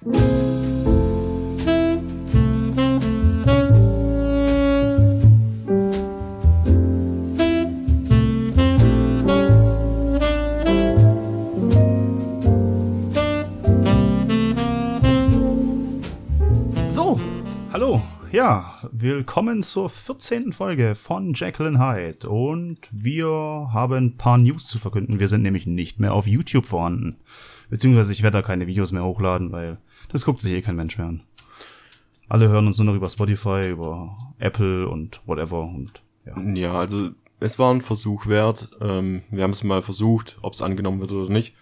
So, hallo. Ja, willkommen zur 14. Folge von Jacqueline Hyde. Und wir haben ein paar News zu verkünden. Wir sind nämlich nicht mehr auf YouTube vorhanden. Beziehungsweise ich werde da keine Videos mehr hochladen, weil das guckt sich eh kein Mensch mehr an. Alle hören uns nur noch über Spotify, über Apple und whatever und ja. Ja, also es war ein Versuch wert. Ähm, wir haben es mal versucht, ob es angenommen wird oder nicht.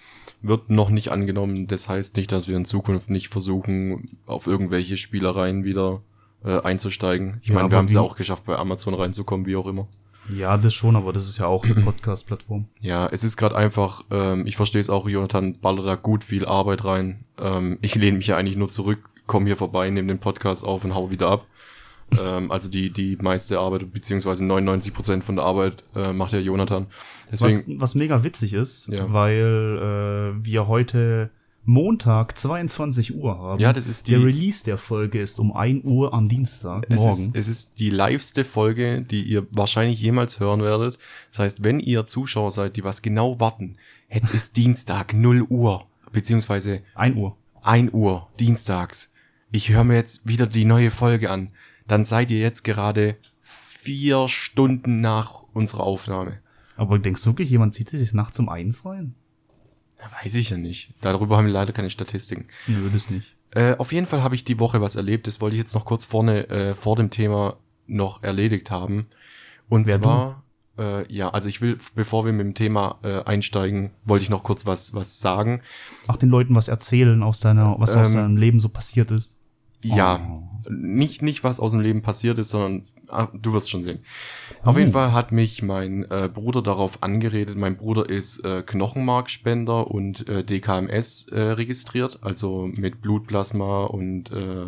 Wird noch nicht angenommen. Das heißt nicht, dass wir in Zukunft nicht versuchen, auf irgendwelche Spielereien wieder äh, einzusteigen. Ich Ja, meine, wir haben es ja auch geschafft, bei Amazon reinzukommen, wie auch immer. Ja, das schon, aber das ist ja auch eine Podcast-Plattform. Ja, es ist gerade einfach, ähm, ich verstehe es auch, Jonathan ballert da gut viel Arbeit rein. Ähm, ich lehne mich ja eigentlich nur zurück, komme hier vorbei, nehme den Podcast auf und hau wieder ab. ähm, also die, die meiste Arbeit, beziehungsweise 99 Prozent von der Arbeit äh, macht ja Jonathan. Deswegen, Was, was mega witzig ist, Ja. weil äh, wir heute Montag 22 Uhr haben. Ja, das ist die- Der Release der Folge ist um 1 Uhr am Dienstag es morgens. ist, es ist die liveste Folge, die ihr wahrscheinlich jemals hören werdet. Das heißt, wenn ihr Zuschauer seid, die was genau warten, jetzt ist Dienstag 0 Uhr, beziehungsweise 1 Uhr. 1 Uhr, dienstags. Ich höre mir jetzt wieder die neue Folge an. Dann seid ihr jetzt gerade vier Stunden nach unserer Aufnahme. Aber denkst du wirklich, jemand zieht sich nachts um 1 rein? Ja, Weiß ich ja nicht. Darüber haben wir leider keine Statistiken. Nö, das nicht. Äh, auf jeden Fall habe ich die Woche was erlebt. Das wollte ich jetzt noch kurz vorne äh, vor dem Thema noch erledigt haben. Und Wer, zwar, äh, ja, also ich will, bevor wir mit dem Thema äh, einsteigen, wollte ich noch kurz was was sagen. Ach, den Leuten was erzählen aus deiner, was aus Ähm, deinem Leben so passiert ist. Ja, Oh. nicht, nicht was aus dem Leben passiert ist, sondern ah, du wirst schon sehen. Auf jeden Fall hat mich mein äh, Bruder darauf angeredet. Mein Bruder ist äh, Knochenmarkspender und äh, DKMS äh, registriert, also mit Blutplasma und äh,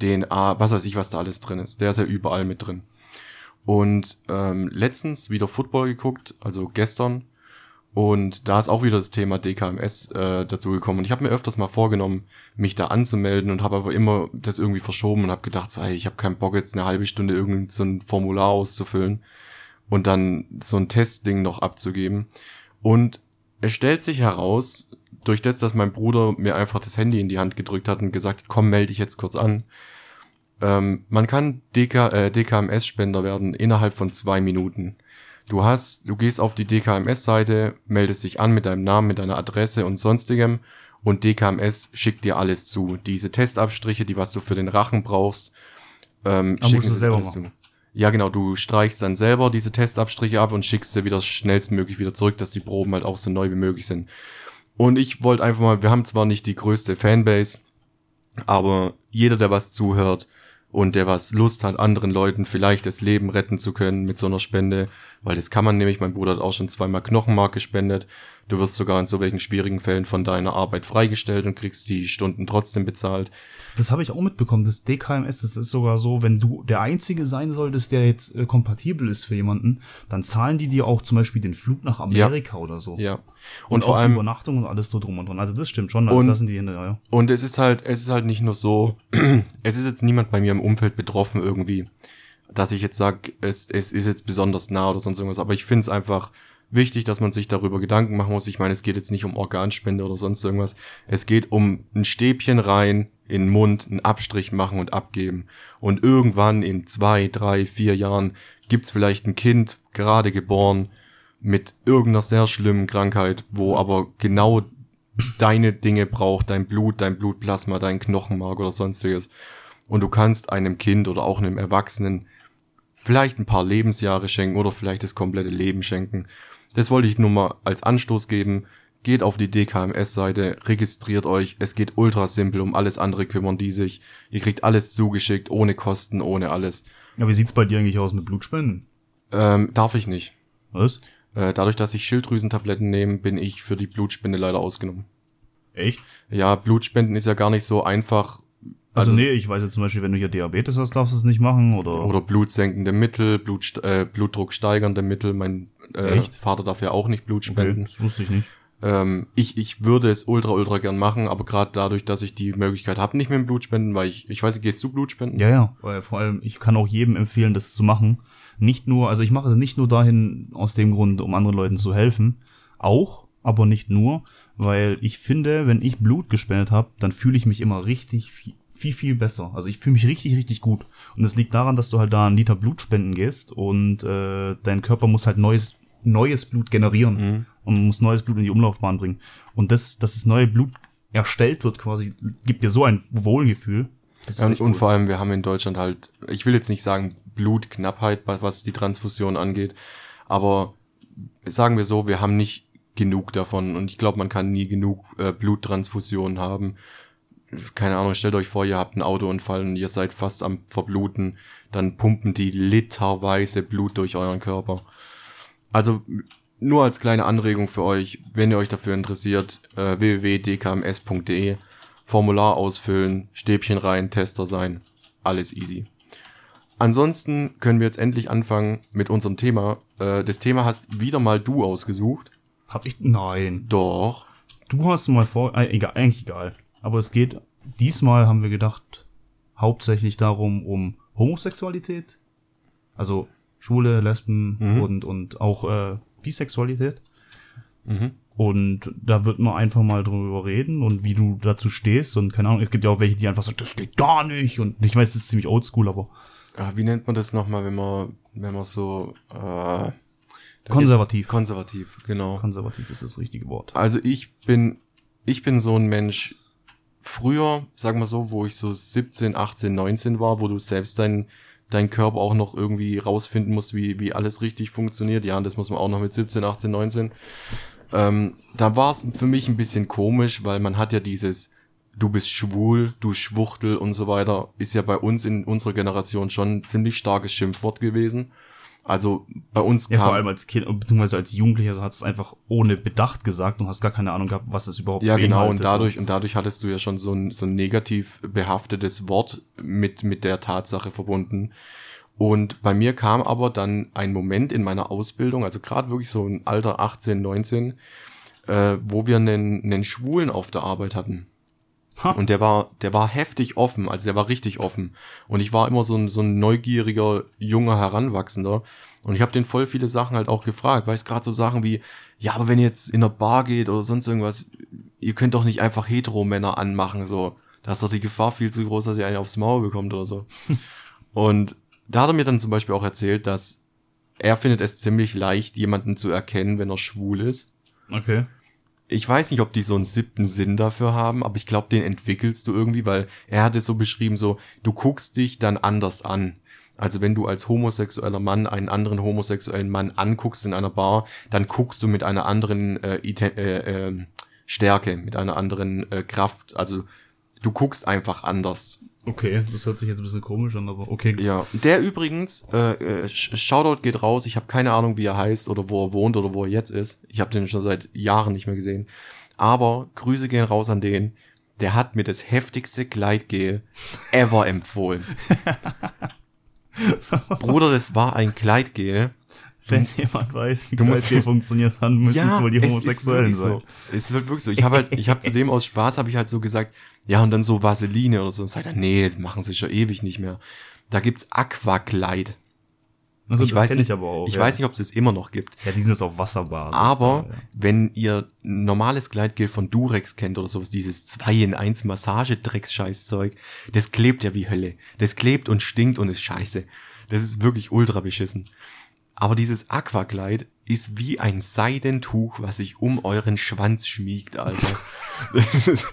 DNA, was weiß ich, was da alles drin ist. Der ist ja überall mit drin. Und ähm, letztens wieder Football geguckt, also gestern. Und da ist auch wieder das Thema DKMS äh, dazu gekommen. Und ich habe mir öfters mal vorgenommen, mich da anzumelden und habe aber immer das irgendwie verschoben und habe gedacht, so, hey, ich habe keinen Bock jetzt eine halbe Stunde irgend so ein Formular auszufüllen und dann so ein Testding noch abzugeben. Und es stellt sich heraus, durch das, dass mein Bruder mir einfach das Handy in die Hand gedrückt hat und gesagt hat, komm, melde dich jetzt kurz an, ähm, man kann DK, äh, DKMS-Spender werden innerhalb von zwei Minuten. Du hast, du gehst auf die DKMS-Seite, meldest dich an mit deinem Namen, mit deiner Adresse und sonstigem und DKMS schickt dir alles zu. Diese Testabstriche, die was du für den Rachen brauchst, ähm, musst du sie selber alles machen. zu. Ja, genau, du streichst dann selber diese Testabstriche ab und schickst sie wieder schnellstmöglich wieder zurück, dass die Proben halt auch so neu wie möglich sind. Und ich wollte einfach mal, wir haben zwar nicht die größte Fanbase, aber jeder, der was zuhört und der was Lust hat, anderen Leuten vielleicht das Leben retten zu können mit so einer Spende, weil das kann man nämlich, mein Bruder hat auch schon zweimal Knochenmark gespendet, du wirst sogar in so welchen schwierigen Fällen von deiner Arbeit freigestellt und kriegst die Stunden trotzdem bezahlt. Das habe ich auch mitbekommen. Das DKMS, das ist sogar so, wenn du der Einzige sein solltest, der jetzt äh, kompatibel ist für jemanden, dann zahlen die dir auch zum Beispiel den Flug nach Amerika oder so. Ja. Und, Und, auch vor die allem, Übernachtung und alles so drum und dran. Also das stimmt schon. Also Und- das sind die hinterher. Ja. Und es ist halt, es ist halt nicht nur so, es ist jetzt niemand bei mir im Umfeld betroffen irgendwie, dass ich jetzt sage, es, es ist jetzt besonders nah oder sonst irgendwas. Aber ich finde es einfach wichtig, dass man sich darüber Gedanken machen muss. Ich meine, es geht jetzt nicht um Organspende oder sonst irgendwas. Es geht um ein Stäbchen rein, in den Mund, einen Abstrich machen und abgeben. Und irgendwann in zwei, drei, vier Jahren gibt's vielleicht ein Kind, gerade geboren, mit irgendeiner sehr schlimmen Krankheit, wo aber genau deine Dinge braucht, dein Blut, dein Blutplasma, dein Knochenmark oder sonstiges. Und du kannst einem Kind oder auch einem Erwachsenen vielleicht ein paar Lebensjahre schenken oder vielleicht das komplette Leben schenken. Das wollte ich nur mal als Anstoß geben. Geht auf die DKMS-Seite, registriert euch. Es geht ultra simpel, um alles andere kümmern die sich. Ihr kriegt alles zugeschickt, ohne Kosten, ohne alles. Ja, wie sieht's bei dir eigentlich aus mit Blutspenden? Ähm, darf ich nicht. Was? Äh, dadurch, dass ich Schilddrüsentabletten nehme, bin ich für die Blutspende leider ausgenommen. Echt? Ja, Blutspenden ist ja gar nicht so einfach. Also, Also- nee, ich weiß jetzt zum Beispiel, wenn du hier Diabetes hast, darfst du es nicht machen oder. Oder blutsenkende Mittel, Blut, äh, Blutdruck steigernde Mittel. Mein äh, Echt? Vater darf ja auch nicht Blut okay, spenden. das wusste ich nicht. Ähm, ich, ich würde es ultra, ultra gern machen, aber gerade dadurch, dass ich die Möglichkeit habe, nicht mehr Blut spenden, weil ich, ich weiß gehst du Blut spenden? Ja, ja. Weil vor allem, ich kann auch jedem empfehlen, das zu machen. Nicht nur, also ich mache es nicht nur dahin aus dem Grund, um anderen Leuten zu helfen. Auch, aber nicht nur, weil ich finde, wenn ich Blut gespendet habe, dann fühle ich mich immer richtig viel, viel, besser. Also ich fühle mich richtig, richtig gut. Und das liegt daran, dass du halt da einen Liter Blut spenden gehst und äh, dein Körper muss halt neues, neues Blut generieren Mhm. und muss neues Blut in die Umlaufbahn bringen. Und das, dass das neue Blut erstellt wird quasi, gibt dir so ein Wohlgefühl. Ja, und, und vor allem, wir haben in Deutschland halt, ich will jetzt nicht sagen Blutknappheit, was- was die Transfusion angeht, aber sagen wir so, wir haben nicht genug davon und ich glaube, man kann nie genug äh, Bluttransfusionen haben. Keine Ahnung, stellt euch vor, ihr habt einen Autounfall und ihr seid fast am Verbluten, dann pumpen die literweise Blut durch euren Körper. Also nur als kleine Anregung für euch, wenn ihr euch dafür interessiert, äh, www.dkms.de, Formular ausfüllen, Stäbchen rein, Tester sein, alles easy. Ansonsten können wir jetzt endlich anfangen mit unserem Thema. Äh, das Thema hast wieder mal du ausgesucht. Hab ich, nein. Doch. Du hast mal vor, äh, egal, eigentlich egal. Aber es geht, diesmal haben wir gedacht, hauptsächlich darum, um Homosexualität. Also Schwule, Lesben Mhm. und, und auch äh, Bisexualität. Mhm. Und da wird man einfach mal drüber reden und wie du dazu stehst. Und keine Ahnung, es gibt ja auch welche, die einfach sagen, das geht gar nicht. Und ich weiß, das ist ziemlich oldschool, aber Ah, wie nennt man das nochmal, wenn man, wenn man so äh, Konservativ. Konservativ, genau. konservativ ist das richtige Wort. Also ich bin, ich bin so ein Mensch, früher, sagen wir so, wo ich so 17, 18, 19 war, wo du selbst dein, dein Körper auch noch irgendwie rausfinden musst, wie, wie alles richtig funktioniert. Ja, und das muss man auch noch mit 17, 18, 19. Ähm, da war es für mich ein bisschen komisch, weil man hat ja dieses, du bist schwul, du Schwuchtel und so weiter, ist ja bei uns in unserer Generation schon ein ziemlich starkes Schimpfwort gewesen. Also bei uns Ja, kam, vor allem als Kind, beziehungsweise als Jugendlicher, so hat es einfach ohne Bedacht gesagt und hast gar keine Ahnung gehabt, was es überhaupt Ja, genau, und dadurch, und dadurch hattest du ja schon so ein, so ein negativ behaftetes Wort mit, mit der Tatsache verbunden. Und bei mir kam aber dann ein Moment in meiner Ausbildung, also gerade wirklich so ein Alter 18, 19, äh, wo wir einen, einen Schwulen auf der Arbeit hatten. Ha. Und der war, der war heftig offen, also der war richtig offen. Und ich war immer so ein, so ein neugieriger, junger Heranwachsender. Und ich habe den voll viele Sachen halt auch gefragt, weißt gerade so Sachen wie, ja, aber wenn ihr jetzt in einer Bar geht oder sonst irgendwas, ihr könnt doch nicht einfach Heteromänner anmachen, so. Da ist doch die Gefahr viel zu groß, dass ihr einen aufs Maul bekommt oder so. Und da hat er mir dann zum Beispiel auch erzählt, dass er findet es ziemlich leicht, jemanden zu erkennen, wenn er schwul ist. Okay. Ich weiß nicht, ob die so einen siebten Sinn dafür haben, aber ich glaube, den entwickelst du irgendwie, weil er hat es so beschrieben, so, du guckst dich dann anders an. Also wenn du als homosexueller Mann einen anderen homosexuellen Mann anguckst in einer Bar, dann guckst du mit einer anderen äh, äh, äh, Stärke, mit einer anderen äh, Kraft. Also du guckst einfach anders. Okay, das hört sich jetzt ein bisschen komisch an, aber okay. Ja, der übrigens, äh, äh, Sh- Shoutout geht raus. Ich habe keine Ahnung, wie er heißt oder wo er wohnt oder wo er jetzt ist. Ich habe den schon seit Jahren nicht mehr gesehen. Aber Grüße gehen raus an den. Der hat mir das heftigste Gleitgel ever empfohlen. Bruder, das war ein Gleitgel. Wenn jemand weiß, wie Du musst- Gleitgel funktioniert, dann müssen es wohl die es ist Homosexuellen wirklich sein. So. Es halt wirklich so. Ich habe halt, ich habe zudem aus Spaß habe ich halt so gesagt, ja und dann so Vaseline oder so. Und sagt er, nee, das machen sie schon ewig nicht mehr. Da gibt's Aquaglide. Also ich das weiß nicht, ich aber auch. ich ja. weiß nicht, ob es das immer noch gibt. Ja, die sind jetzt auf Wasserbasis. Aber da, ja. wenn ihr normales Gleitgel von Durex kennt oder sowas, dieses 2 in 1 Massagedrecks-Scheißzeug, das klebt ja wie Hölle. Das klebt und stinkt und ist scheiße. Das ist wirklich ultra beschissen. Aber dieses Aquaglide ist wie ein Seidentuch, was sich um euren Schwanz schmiegt, Alter. Ist,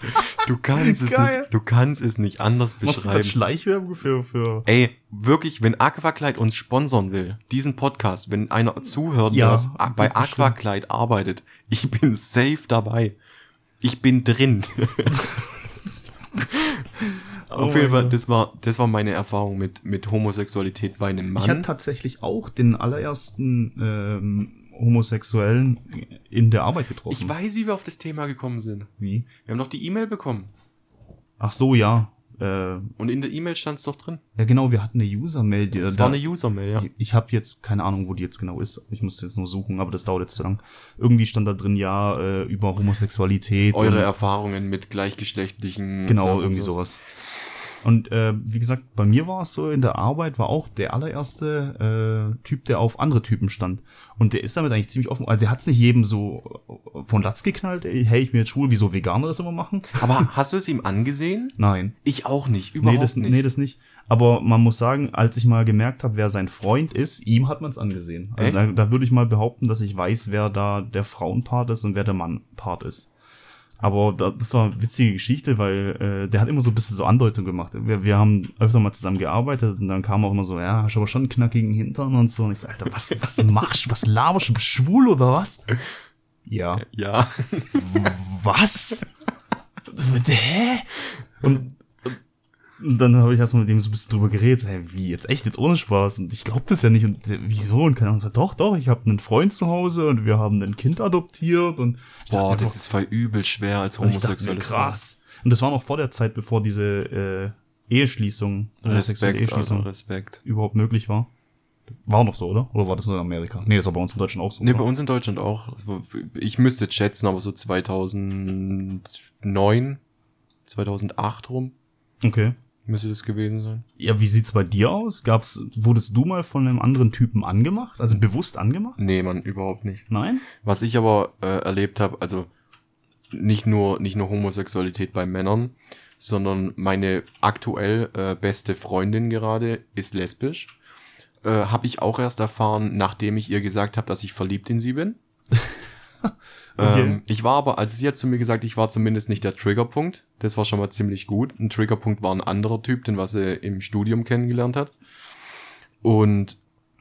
du kannst es Geil. nicht, du kannst es nicht anders beschreiben. Schleichwerbung für, für Ey, wirklich, wenn Aquaclide uns sponsern will, diesen Podcast, wenn einer zuhört, Ja, der bei. Aquaclide arbeitet, ich bin safe dabei. Ich bin drin. Oh Auf jeden mein Fall, das war, das war meine Erfahrung mit, mit Homosexualität bei einem Ich hatte Mann. tatsächlich auch den allerersten ähm, Homosexuellen in der Arbeit getroffen. Ich weiß, wie wir auf das Thema gekommen sind. Wie? Wir haben doch die E-Mail bekommen. Ach so, ja. äh, Und in der E-Mail stand es doch drin. ja genau, wir hatten eine User-Mail. Das da- war eine User-Mail, ja. Ich habe jetzt keine Ahnung, wo die jetzt genau ist. Ich musste jetzt nur suchen, aber das dauert jetzt zu lang. Irgendwie stand da drin, ja, äh, über Homosexualität. Eure Erfahrungen mit gleichgeschlechtlichen. Genau, irgendwie sowas. Und äh, wie gesagt, bei mir war es so, in der Arbeit war auch der allererste äh, Typ, der auf andere Typen stand. Und der ist damit eigentlich ziemlich offen. Also der hat es nicht jedem so äh, von Latz geknallt, ey, hey, ich bin jetzt schwul, wie so Veganer das immer machen. Aber hast du es ihm angesehen? Nein. Ich auch nicht, überhaupt Nee das, nicht. nee, das nicht. Aber man muss sagen, als ich mal gemerkt habe, wer sein Freund ist, ihm hat man es angesehen. Also da, da würde ich mal behaupten, dass ich weiß, wer da der Frauenpart ist und wer der Mannpart ist. Aber da, das war eine witzige Geschichte, weil äh, der hat immer so ein bisschen so Andeutung gemacht. Wir, wir haben öfter mal zusammen gearbeitet und dann kam auch immer so, ja, hast aber schon einen knackigen Hintern und so. Und ich so, Alter, was, was machst du? Was laberst du schwul oder was? Ja. Ja. Was? Hä? Und, und dann habe ich erstmal mit dem so ein bisschen drüber geredet, so, hey, wie jetzt echt jetzt ohne Spaß und ich glaube das ja nicht und der, wieso und keine Ahnung, so, doch, doch, ich habe einen Freund zu Hause und wir haben ein Kind adoptiert und ich dachte Boah, mir, das ist voll übel schwer als ich dachte homosexuelle krass. Und das war noch vor der Zeit, bevor diese äh, Eheschließung, homosexuelle Respekt, also Eheschließung Respekt. überhaupt möglich war. War noch so, oder? Oder war das nur in Amerika? Nee, das war bei uns in Deutschland auch so. Nee, oder? bei uns in Deutschland auch. Also, ich müsste jetzt schätzen, aber so 2009, 2008 rum Okay. Müsste das gewesen sein. Ja, wie sieht's bei dir aus? Gab's, wurdest du mal von einem anderen Typen angemacht? Also bewusst angemacht? Nee, man, überhaupt nicht. Nein? Was ich aber äh, erlebt habe, also nicht nur nicht nur Homosexualität bei Männern, sondern meine aktuell äh, beste Freundin gerade ist lesbisch. Äh, habe ich auch erst erfahren, nachdem ich ihr gesagt habe, dass ich verliebt in sie bin. Okay. ähm, ich war aber, also sie hat zu mir gesagt, ich war zumindest nicht der Triggerpunkt. Das war schon mal ziemlich gut. Ein Triggerpunkt war ein anderer Typ, den was sie im Studium kennengelernt hat. Und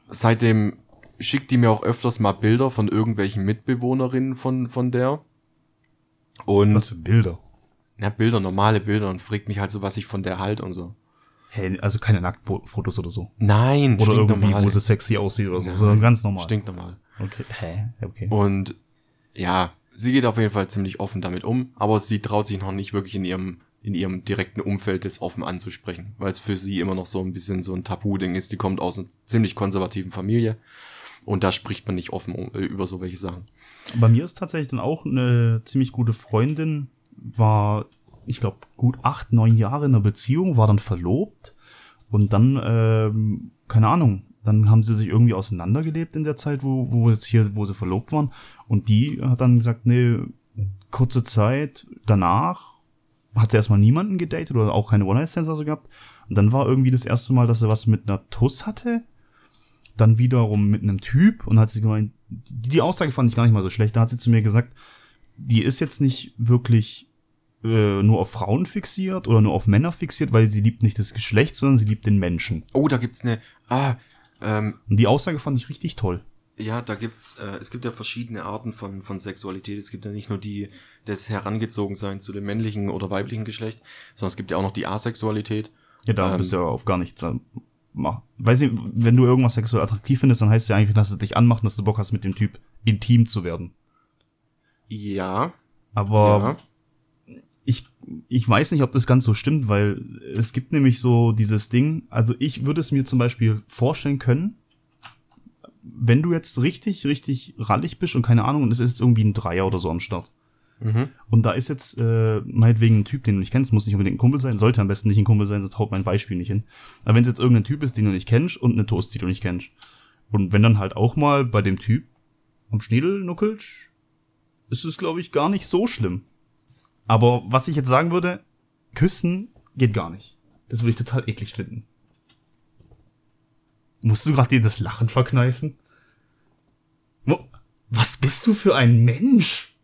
seitdem schickt die mir auch öfters mal Bilder von irgendwelchen Mitbewohnerinnen von, von der. Und Was für Bilder? ja, Bilder, normale Bilder und fragt mich halt so, was ich von der halt und so. Hey, also keine Nacktfotos oder so. Nein, Oder irgendwie, stinknormal. wo sie sexy aussieht oder so, sondern ganz normal. Stinknormal. Okay. Hä? Okay. Und ja, sie geht auf jeden Fall ziemlich offen damit um, aber sie traut sich noch nicht wirklich in ihrem in ihrem direkten Umfeld das offen anzusprechen, weil es für sie immer noch so ein bisschen so ein Tabu-Ding ist. Die kommt aus einer ziemlich konservativen Familie und da spricht man nicht offen äh, über so welche Sachen. Bei mir ist tatsächlich dann auch eine ziemlich gute Freundin, war, ich glaube, gut acht, neun Jahre in einer Beziehung, war dann verlobt und dann, ähm, keine Ahnung, dann haben sie sich irgendwie auseinandergelebt in der Zeit, wo, wo jetzt hier, wo sie verlobt waren. Und die hat dann gesagt, nee, kurze Zeit danach hat sie erstmal niemanden gedatet oder auch keine One-Night-Stands also gehabt. Und dann war irgendwie das erste Mal, dass sie was mit einer Tuss hatte. Dann wiederum mit einem Typ und hat sie gemeint, die, die Aussage fand ich gar nicht mal so schlecht. Da hat sie zu mir gesagt, die ist jetzt nicht wirklich äh, nur auf Frauen fixiert oder nur auf Männer fixiert, weil sie liebt nicht das Geschlecht, sondern sie liebt den Menschen. Oh, da gibt's eine ah ähm, Und die Aussage fand ich richtig toll. Ja, da gibt's, äh, es gibt ja verschiedene Arten von, von Sexualität. Es gibt ja nicht nur die des Herangezogensein zu dem männlichen oder weiblichen Geschlecht, sondern es gibt ja auch noch die Asexualität. Ja, da Ähm. bist du ja auf gar nichts. äh, Weiß ich, wenn du irgendwas sexuell attraktiv findest, dann heißt es ja eigentlich, dass es dich anmacht und dass du Bock hast, mit dem Typ intim zu werden. Ja, Aber ja. Ich, weiß nicht, ob das ganz so stimmt, weil es gibt nämlich so dieses Ding, also ich würde es mir zum Beispiel vorstellen können, wenn du jetzt richtig, richtig rallig bist und keine Ahnung, und es ist jetzt irgendwie ein Dreier oder so am Start. Mhm. Und da ist jetzt äh, meinetwegen ein Typ, den du nicht kennst, muss nicht unbedingt ein Kumpel sein, sollte am besten nicht ein Kumpel sein, sonst haut mein Beispiel nicht hin. Aber wenn es jetzt irgendein Typ ist, den du nicht kennst und eine Toast, die du nicht kennst. Und wenn dann halt auch mal bei dem Typ am Schniedel nuckelt, ist es, glaube ich, gar nicht so schlimm. Aber was ich jetzt sagen würde, küssen geht gar nicht. Das würde ich total eklig finden. Musst du gerade dir das Lachen verkneifen? Was bist du für ein Mensch?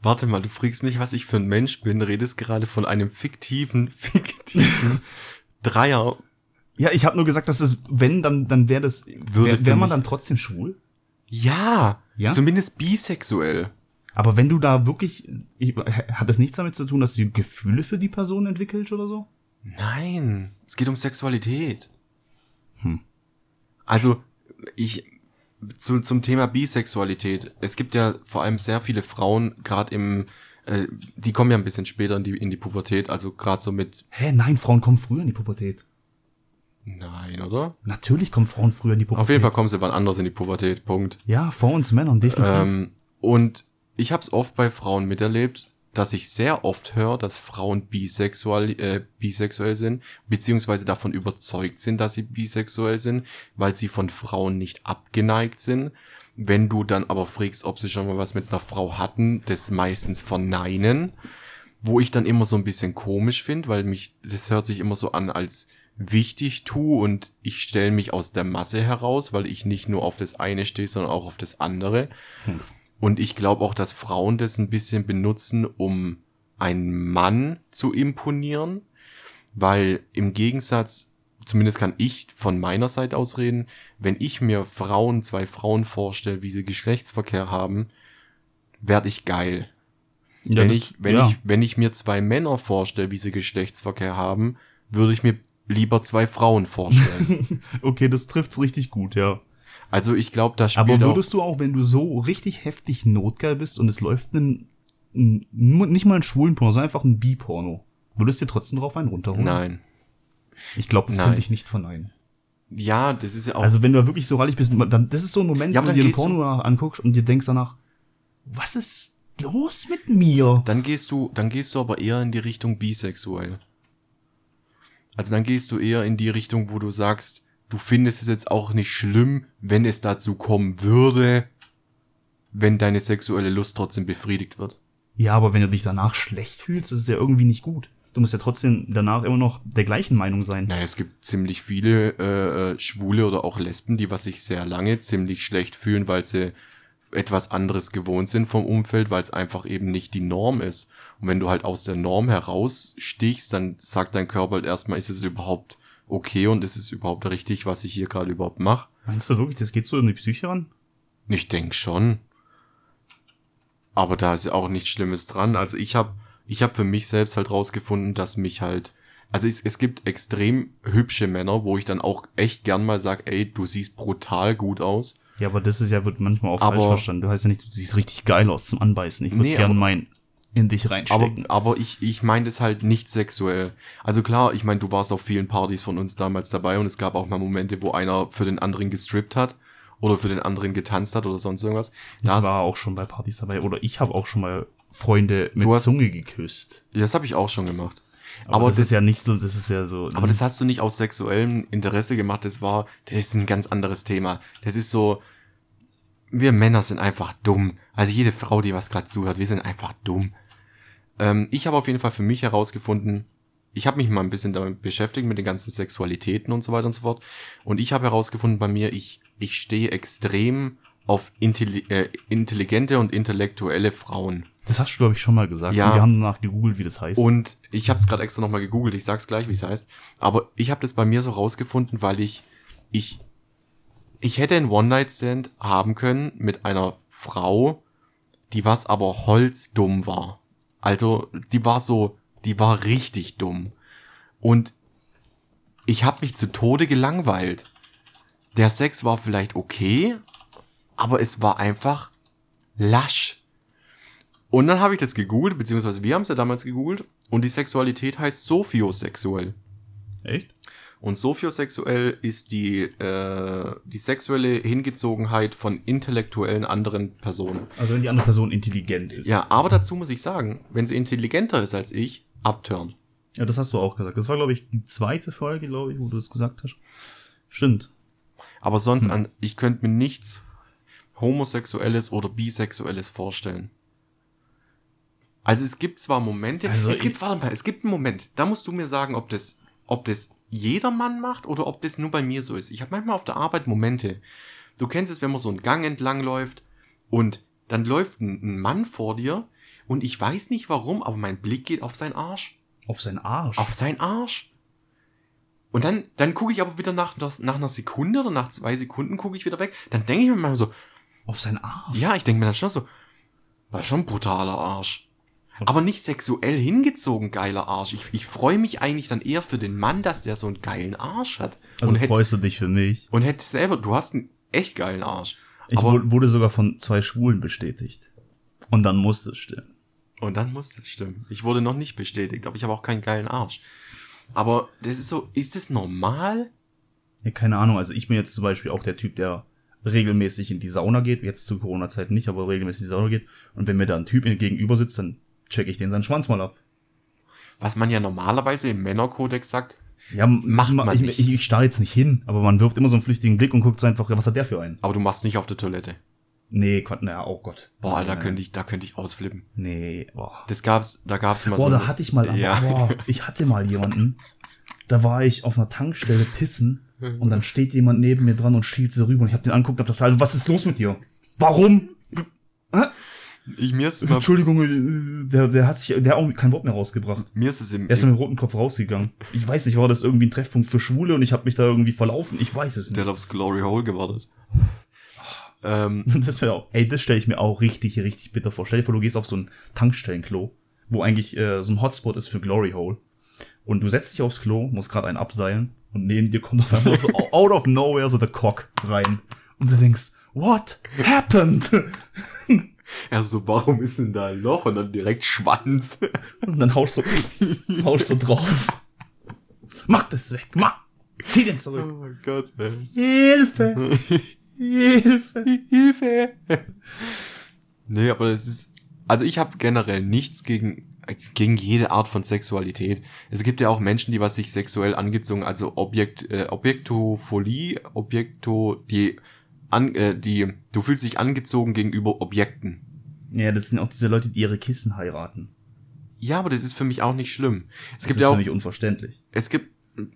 Warte mal, du fragst mich, was ich für ein Mensch bin, redest gerade von einem fiktiven, fiktiven Dreier. Ja, ich habe nur gesagt, dass es, wenn, dann, dann wäre das, wäre wär man dann trotzdem schwul? Ja, Ja? zumindest bisexuell. Aber wenn du da wirklich, ich, hat das nichts damit zu tun, dass du Gefühle für die Person entwickelst oder so? Nein, es geht um Sexualität. Hm. Also, ich, zu, zum Thema Bisexualität. Es gibt ja vor allem sehr viele Frauen, gerade im Äh, die kommen ja ein bisschen später in die, in die Pubertät, also gerade so mit. Hä, nein, Frauen kommen früher in die Pubertät. Nein, oder? Natürlich kommen Frauen früher in die Pubertät. Auf jeden Fall kommen sie wann anders in die Pubertät. Punkt. Ja, vor uns Männern, definitiv. Ähm, und ich habe es oft bei Frauen miterlebt, dass ich sehr oft höre, dass Frauen bisexuell, äh, bisexuell sind, beziehungsweise davon überzeugt sind, dass sie bisexuell sind, weil sie von Frauen nicht abgeneigt sind. Wenn du dann aber fragst, ob sie schon mal was mit einer Frau hatten, das meistens verneinen, wo ich dann immer so ein bisschen komisch finde, weil mich, das hört sich immer so an, als wichtig tue und ich stelle mich aus der Masse heraus, weil ich nicht nur auf das eine stehe, sondern auch auf das andere. Hm. Und ich glaube auch, dass Frauen das ein bisschen benutzen, um einen Mann zu imponieren, weil im Gegensatz, zumindest kann ich von meiner Seite aus reden, wenn ich mir Frauen, zwei Frauen vorstelle, wie sie Geschlechtsverkehr haben, werde ich geil. Ja, wenn das- ich, wenn ja. ich, wenn ich mir zwei Männer vorstelle, wie sie Geschlechtsverkehr haben, würde ich mir lieber zwei Frauen vorstellen. Okay, das trifft's richtig gut, ja. Also ich glaube, das spielt Aber würdest du auch, wenn du so richtig heftig notgeil bist und es läuft ein, ein nicht mal ein schwulen Porno, sondern einfach ein Bi-Porno, würdest du dir trotzdem drauf einen runterholen? nein. Ich glaube, das Nein. könnte ich nicht verneinen. Ja, das ist ja auch, Also wenn du wirklich so rallig bist, dann, das ist so ein Moment, Ja, wo du dir ein Porno anguckst und dir denkst danach, was ist los mit mir? dann gehst du, dann gehst du aber eher in die Richtung bisexuell. Also dann gehst du eher in die Richtung, wo du sagst, du findest es jetzt auch nicht schlimm, wenn es dazu kommen würde, wenn deine sexuelle Lust trotzdem befriedigt wird. Ja, aber wenn du dich danach schlecht fühlst, ist ja irgendwie nicht gut. Du musst ja trotzdem danach immer noch der gleichen Meinung sein. Naja, es gibt ziemlich viele äh, äh, Schwule oder auch Lesben, die was sich sehr lange ziemlich schlecht fühlen, weil sie etwas anderes gewohnt sind vom Umfeld, weil es einfach eben nicht die Norm ist. Und wenn du halt aus der Norm herausstichst, dann sagt dein Körper halt erstmal, ist es überhaupt okay und ist es überhaupt richtig, was ich hier gerade überhaupt mache? Meinst du wirklich, das geht so in die Psyche ran? Ich denk schon. Aber da ist ja auch nichts Schlimmes dran. Also ich habe ich hab für mich selbst halt rausgefunden, dass mich halt. Also es, es gibt extrem hübsche Männer, wo ich dann auch echt gern mal sag, ey, du siehst brutal gut aus. Ja, aber das ist ja, wird manchmal auch Aber- falsch verstanden. Du heißt ja nicht, du siehst richtig geil aus zum Anbeißen. Ich würde Nee, gern aber- mein in dich Aber, reinstecken. aber ich, ich meine das halt nicht sexuell. Also klar, ich meine, du warst auf vielen Partys von uns damals dabei und es gab auch mal Momente, wo einer für den anderen gestrippt hat oder für den anderen getanzt hat oder sonst irgendwas. ich Da war auch schon bei Partys dabei. Oder ich habe auch schon mal Freunde mit hast- Zunge geküsst. das habe ich auch schon gemacht. Aber, das, ist ja nicht so, das ist ja so. Aber das hast du nicht aus sexuellem Interesse gemacht, das war, das ist ein ganz anderes Thema. Das ist so, wir Männer sind einfach dumm. Also jede Frau, die was gerade zuhört, wir sind einfach dumm. Ähm, ich habe auf jeden Fall für mich herausgefunden, ich habe mich mal ein bisschen damit beschäftigt, mit den ganzen Sexualitäten und so weiter und so fort. Und ich habe herausgefunden bei mir, ich, ich stehe extrem auf intelli äh, intelligente und intellektuelle Frauen. das hast du, glaube ich, schon mal gesagt. Ja. Und wir haben danach gegoogelt, wie das heißt. Und ich habe es gerade extra nochmal gegoogelt, ich sag's gleich, wie es heißt. Aber ich habe das bei mir so rausgefunden, weil ich, ich, ich hätte einen One-Night-Stand haben können mit einer Frau, die was aber holzdumm war. Also, die war so, die war richtig dumm. Und ich habe mich zu Tode gelangweilt. Der Sex war vielleicht okay, aber es war einfach lasch. Und dann habe ich das gegoogelt, beziehungsweise wir haben es ja damals gegoogelt. Und die Sexualität heißt sophiosexuell. Echt? Und sophiosexuell ist die, äh, die sexuelle Hingezogenheit von intellektuellen anderen Personen. Also wenn die andere Person intelligent ist. Ja, aber dazu muss ich sagen, wenn sie intelligenter ist als ich, abturn. Ja, das hast du auch gesagt. Das war, glaube ich, die zweite Folge, glaube ich, wo du das gesagt hast. Stimmt. Aber sonst an, ich könnte mir nichts homosexuelles oder bisexuelles vorstellen. Also es gibt zwar Momente, Also es gibt, warte mal, es gibt einen Moment, da musst du mir sagen, ob das, ob das jeder Mann macht oder ob das nur bei mir so ist. Ich habe manchmal auf der Arbeit Momente. Du kennst es, wenn man so einen Gang entlang läuft und dann läuft ein, Mann vor dir und ich weiß nicht warum, aber mein Blick geht auf seinen Arsch. Auf seinen Arsch. Auf seinen Arsch. Und dann, dann gucke ich aber wieder nach, nach einer Sekunde oder nach zwei Sekunden gucke ich wieder weg. Dann denke ich mir mal so, Auf seinen Arsch. ja, ich denke mir dann schon so, war schon ein brutaler Arsch. Aber nicht sexuell hingezogen geiler Arsch. Ich, ich freue mich eigentlich dann eher für den Mann, dass der so einen geilen Arsch hat. Also und hätte freust du dich für mich. und hätte selber, du hast einen echt geilen Arsch. Ich aber wu- wurde sogar von zwei Schwulen bestätigt. Und dann musste es stimmen. Und dann muss das stimmen. Ich wurde noch nicht bestätigt, aber ich habe auch keinen geilen Arsch. Aber das ist so, ist das normal? Ja, keine Ahnung. Also ich bin jetzt zum Beispiel auch der Typ, der regelmäßig in die Sauna geht. Jetzt zu Corona-Zeiten nicht, aber regelmäßig in die Sauna geht. Und wenn mir da ein Typ gegenüber sitzt, dann check ich den seinen Schwanz mal ab. Was man ja normalerweise im Männerkodex sagt, Ja, macht man ich, nicht. Ich, ich starre jetzt nicht hin, aber man wirft immer so einen flüchtigen Blick und guckt so einfach, ja, was hat der für einen? aber du machst nicht auf der Toilette. Nee, Gott, naja, oh Gott. Boah, da könnte ich, da könnte ich ausflippen. Nee, boah. Das gab's, da gab's mal Boah, so. da hatte ich mal, aber, Ja. boah, ich hatte mal jemanden, da war ich auf einer Tankstelle pissen und dann steht jemand neben mir dran und schielt so rüber und ich hab den angeguckt und hab gedacht, Alter, was ist los mit dir? Warum? Ich, mir ist es mal, Entschuldigung, äh, der, der hat sich, der hat auch kein Wort mehr rausgebracht. mir ist es im, Er ist mit dem roten Kopf rausgegangen. Ich weiß nicht, war das irgendwie ein Treffpunkt für Schwule und ich habe mich da irgendwie verlaufen? Ich weiß es der nicht. hat aufs Glory Hole gewartet. ähm, Das wäre auch, ey, das stelle ich mir auch richtig, richtig bitter vor. Stell dir vor, du gehst auf so ein Tankstellenklo, wo eigentlich äh, so ein Hotspot ist für Glory Hole. Und du setzt dich aufs Klo, musst gerade einen abseilen und neben dir kommt auf einmal so out of nowhere so der Cock rein. Und du denkst, what happened? also warum ist denn da ein Loch und dann direkt Schwanz? Und dann haust du, haust du drauf. Mach das weg, mach! Zieh den zurück. oh mein Gott, ey. Hilfe! Hilfe! Hilfe! nee, aber das ist. Also ich habe generell nichts gegen gegen jede Art von Sexualität. Es gibt ja auch Menschen, die was sich sexuell angezogen, also Objekt äh, Objektophilie, Objekto, die an, äh, die du fühlst dich angezogen gegenüber Objekten. Ja, das sind auch diese Leute, die ihre Kissen heiraten. Ja, aber das ist für mich auch nicht schlimm. Es Das gibt ist ja für auch mich unverständlich. es gibt,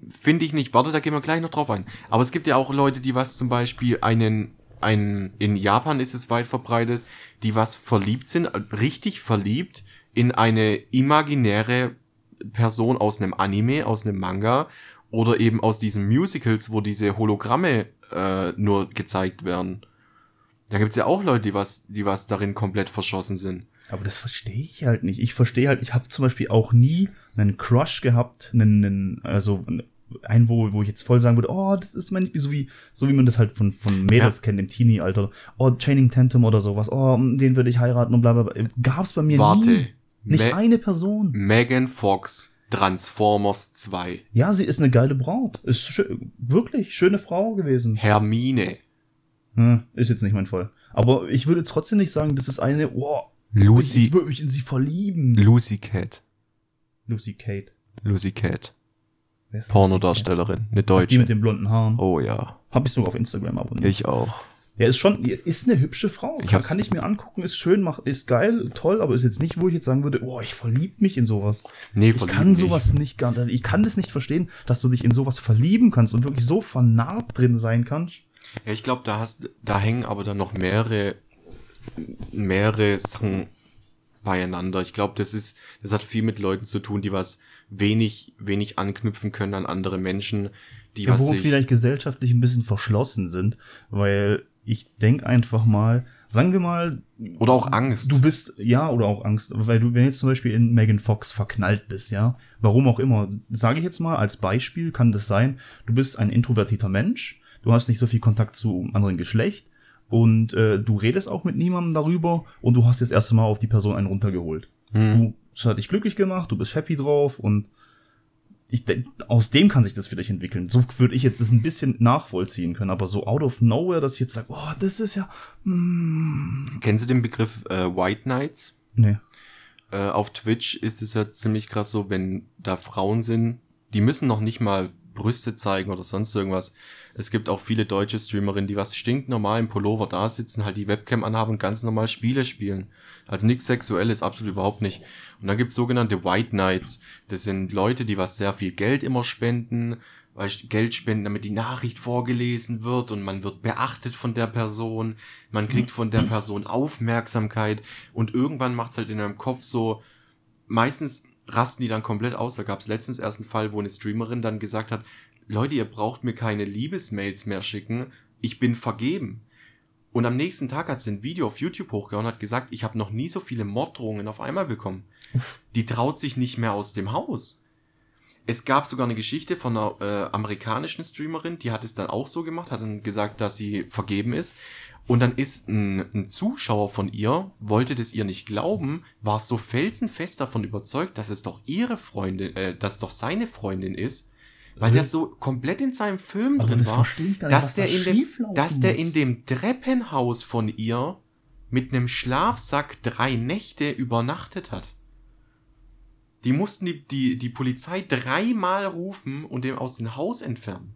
finde ich nicht, warte, da gehen wir gleich noch drauf ein. Aber es gibt ja auch Leute, die was zum Beispiel einen, einen, in Japan ist es weit verbreitet, die was verliebt sind, richtig verliebt in eine imaginäre Person aus einem Anime, aus einem Manga oder eben aus diesen Musicals, wo diese Hologramme äh, nur gezeigt werden. Da gibt's ja auch Leute, die was, die was darin komplett verschossen sind. Aber das verstehe ich halt nicht. Ich verstehe halt, ich habe zum Beispiel auch nie einen Crush gehabt, einen, einen also einen, wo, wo ich jetzt voll sagen würde, oh, das ist mein, so wie, so wie man das halt von, von Mädels Ja. kennt im Teenie-Alter. Oh, Channing Tatum oder sowas. Oh, den würde ich heiraten und bla, bla, bla. Gab's bei mir Warte. nie. Nicht Me- eine Person. Megan Fox, Transformers 2. Ja, sie ist eine geile Braut. Ist schö wirklich schöne Frau gewesen. Hermine. Hm, ist jetzt nicht mein Fall. Aber ich würde trotzdem nicht sagen, das ist eine, oh, Lucy, ich würde mich in sie verlieben. Lucy Cat. Lucy Kate. Lucy Cat. Pornodarstellerin. Eine Kate? Die Deutsche. mit den blonden Haaren. Oh ja. Hab ich sogar auf Instagram abonniert. Ich auch. Ja, ist schon, ist eine hübsche Frau. Ich kann, kann ich mir angucken, ist schön, macht, ist geil, toll, aber ist jetzt nicht, wo ich jetzt sagen würde, oh, ich verlieb mich in sowas. Nee, Ich kann sowas nicht gar also ich kann das nicht verstehen, dass du dich in sowas verlieben kannst und wirklich so vernarbt drin sein kannst. Ja, ich glaube, da hast, da hängen aber dann noch mehrere, mehrere Sachen beieinander. Ich glaube, das ist, das hat viel mit Leuten zu tun, die was wenig, wenig anknüpfen können an andere Menschen, die Ja, was wo vielleicht gesellschaftlich ein bisschen verschlossen sind, weil ich denk einfach mal, sagen wir mal, oder auch Angst. Du bist, ja, oder auch Angst, weil du, wenn jetzt zum Beispiel in Megan Fox verknallt bist, ja, warum auch immer, sage ich jetzt mal, als Beispiel kann das sein, du bist ein introvertierter Mensch, du hast nicht so viel Kontakt zu anderen Geschlecht und äh, du redest auch mit niemandem darüber und du hast jetzt erst mal auf die Person einen runtergeholt. Du, das hat dich glücklich gemacht, du bist happy drauf und ich aus dem kann sich das vielleicht entwickeln. So würde ich jetzt das ein bisschen nachvollziehen können, aber so out of nowhere, dass ich jetzt sage, oh, das ist ja, mm, Kennst du den Begriff äh, White Knights? nee. äh, auf Twitch ist es ja ziemlich krass so, wenn da Frauen sind, die müssen noch nicht mal Brüste zeigen oder sonst irgendwas. Es gibt auch viele deutsche Streamerinnen, die was stinknormal im Pullover da sitzen, halt die Webcam anhaben und ganz normal Spiele spielen. Also nichts Sexuelles, absolut überhaupt nicht. Und dann gibt's sogenannte White Knights. Das sind Leute, die was sehr viel Geld immer spenden, weißt, Geld spenden, damit die Nachricht vorgelesen wird und man wird beachtet von der Person, man kriegt von der Person Aufmerksamkeit und irgendwann macht's halt in einem Kopf so, meistens rasten die dann komplett aus. Da gab's letztens erst einen Fall, wo eine Streamerin dann gesagt hat, Leute, ihr braucht mir keine Liebesmails mehr schicken, ich bin vergeben. Und am nächsten Tag hat sie ein Video auf YouTube hochgehauen und hat gesagt, ich habe noch nie so viele Morddrohungen auf einmal bekommen. Die traut sich nicht mehr aus dem Haus. es gab sogar eine Geschichte von einer äh, amerikanischen Streamerin, die hat es dann auch so gemacht, hat dann gesagt, dass sie vergeben ist. Und dann ist ein, ein Zuschauer von ihr, wollte das ihr nicht glauben, war so felsenfest davon überzeugt, dass es doch ihre Freundin, äh, dass es doch seine Freundin ist, weil der so komplett in seinem Film drin das war, nicht, dass der in dem, dass der in dem Treppenhaus von ihr mit einem Schlafsack drei Nächte übernachtet hat. Die mussten die, die, die Polizei dreimal rufen und den aus dem Haus entfernen.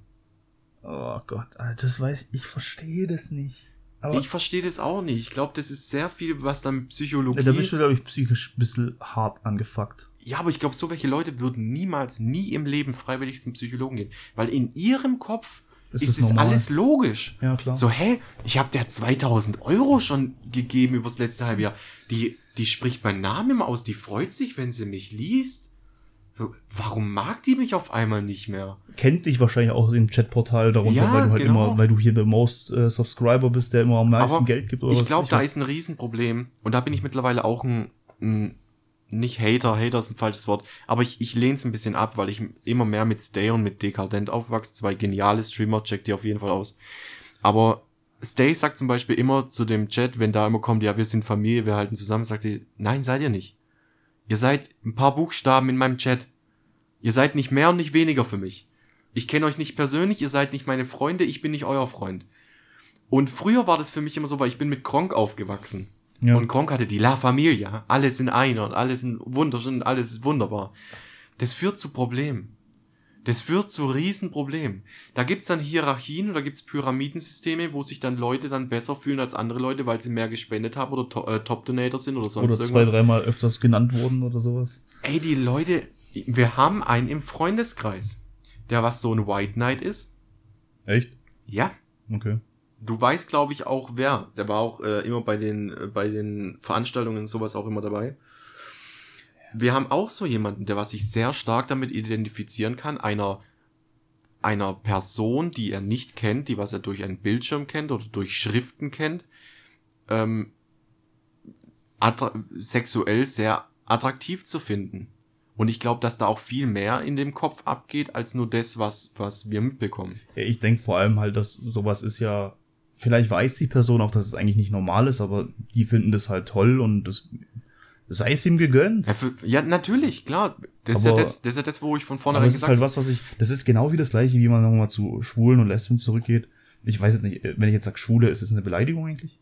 Oh Gott, Alter, das weiß ich, ich verstehe das nicht. Aber ich verstehe das auch nicht. Ich glaube, das ist sehr viel, was dann mit Psychologie. da bist du, glaube ich, psychisch ein bisschen hart angefuckt. Ja, aber ich glaube, so welche Leute würden niemals, nie im Leben freiwillig zum Psychologen gehen. Weil in ihrem Kopf ist, ist es alles logisch. Ja, klar. So, hä? Ich habe der 2000 Euro schon gegeben übers letzte halbe Jahr. Die, die spricht meinen Namen immer aus. Die freut sich, wenn sie mich liest. So, warum mag die mich auf einmal nicht mehr? Kennt dich wahrscheinlich auch im Chatportal darunter, Ja, weil du halt genau. immer, weil du hier der Most äh, Subscriber bist, der immer am meisten Aber Geld gibt oder ich glaube, da was. ist ein Riesenproblem. Und da bin ich mittlerweile auch ein, ein nicht Hater, Hater ist ein falsches Wort, aber ich, ich lehne es ein bisschen ab, weil ich immer mehr mit Stay und mit Dekadent aufwachse. Zwei geniale Streamer, checkt die auf jeden Fall aus. Aber Stay sagt zum Beispiel immer zu dem Chat, wenn da immer kommt, ja, wir sind Familie, wir halten zusammen, sagt sie, nein, seid ihr nicht. Ihr seid ein paar Buchstaben in meinem Chat. Ihr seid nicht mehr und nicht weniger für mich. Ich kenne euch nicht persönlich, ihr seid nicht meine Freunde, ich bin nicht euer Freund. Und früher war das für mich immer so, weil ich bin mit Gronk aufgewachsen. Ja. Und Gronk hatte die La Familia. Alles in einer und alles in wunderschön, alles ist wunderbar. Das führt zu Problemen. Das führt zu Riesenproblemen. Da gibt's dann Hierarchien oder gibt's Pyramidensysteme, wo sich dann Leute dann besser fühlen als andere Leute, weil sie mehr gespendet haben oder to äh, Top-Donator sind oder sonst Oder zwei, irgendwas. dreimal öfters genannt wurden oder sowas. Ey, die Leute, wir haben einen im Freundeskreis, der was so ein White Knight ist. Echt? Ja. Okay. Du weißt, glaube ich, auch wer. Der war auch äh, immer bei den, äh, bei den Veranstaltungen und sowas auch immer dabei. Wir haben auch so jemanden, der was sich sehr stark damit identifizieren kann, einer, einer Person, die er nicht kennt, die was er durch einen Bildschirm kennt oder durch Schriften kennt, ähm, sexuell sehr attraktiv zu finden. Und ich glaube, dass da auch viel mehr in dem Kopf abgeht, als nur das, was, was wir mitbekommen. Ich denke vor allem halt, dass sowas ist ja, vielleicht weiß die Person auch, dass es eigentlich nicht normal ist, aber die finden das halt toll und das sei es ihm gegönnt. Ja, für, ja, natürlich, klar. Das ist, ja das, das ist ja das, wo ich von vornherein es ist gesagt halt was, was ich, das ist genau wie das gleiche, wie man nochmal zu Schwulen und Lesben zurückgeht. Ich weiß jetzt nicht, wenn ich jetzt sage Schwule, ist es eine Beleidigung eigentlich?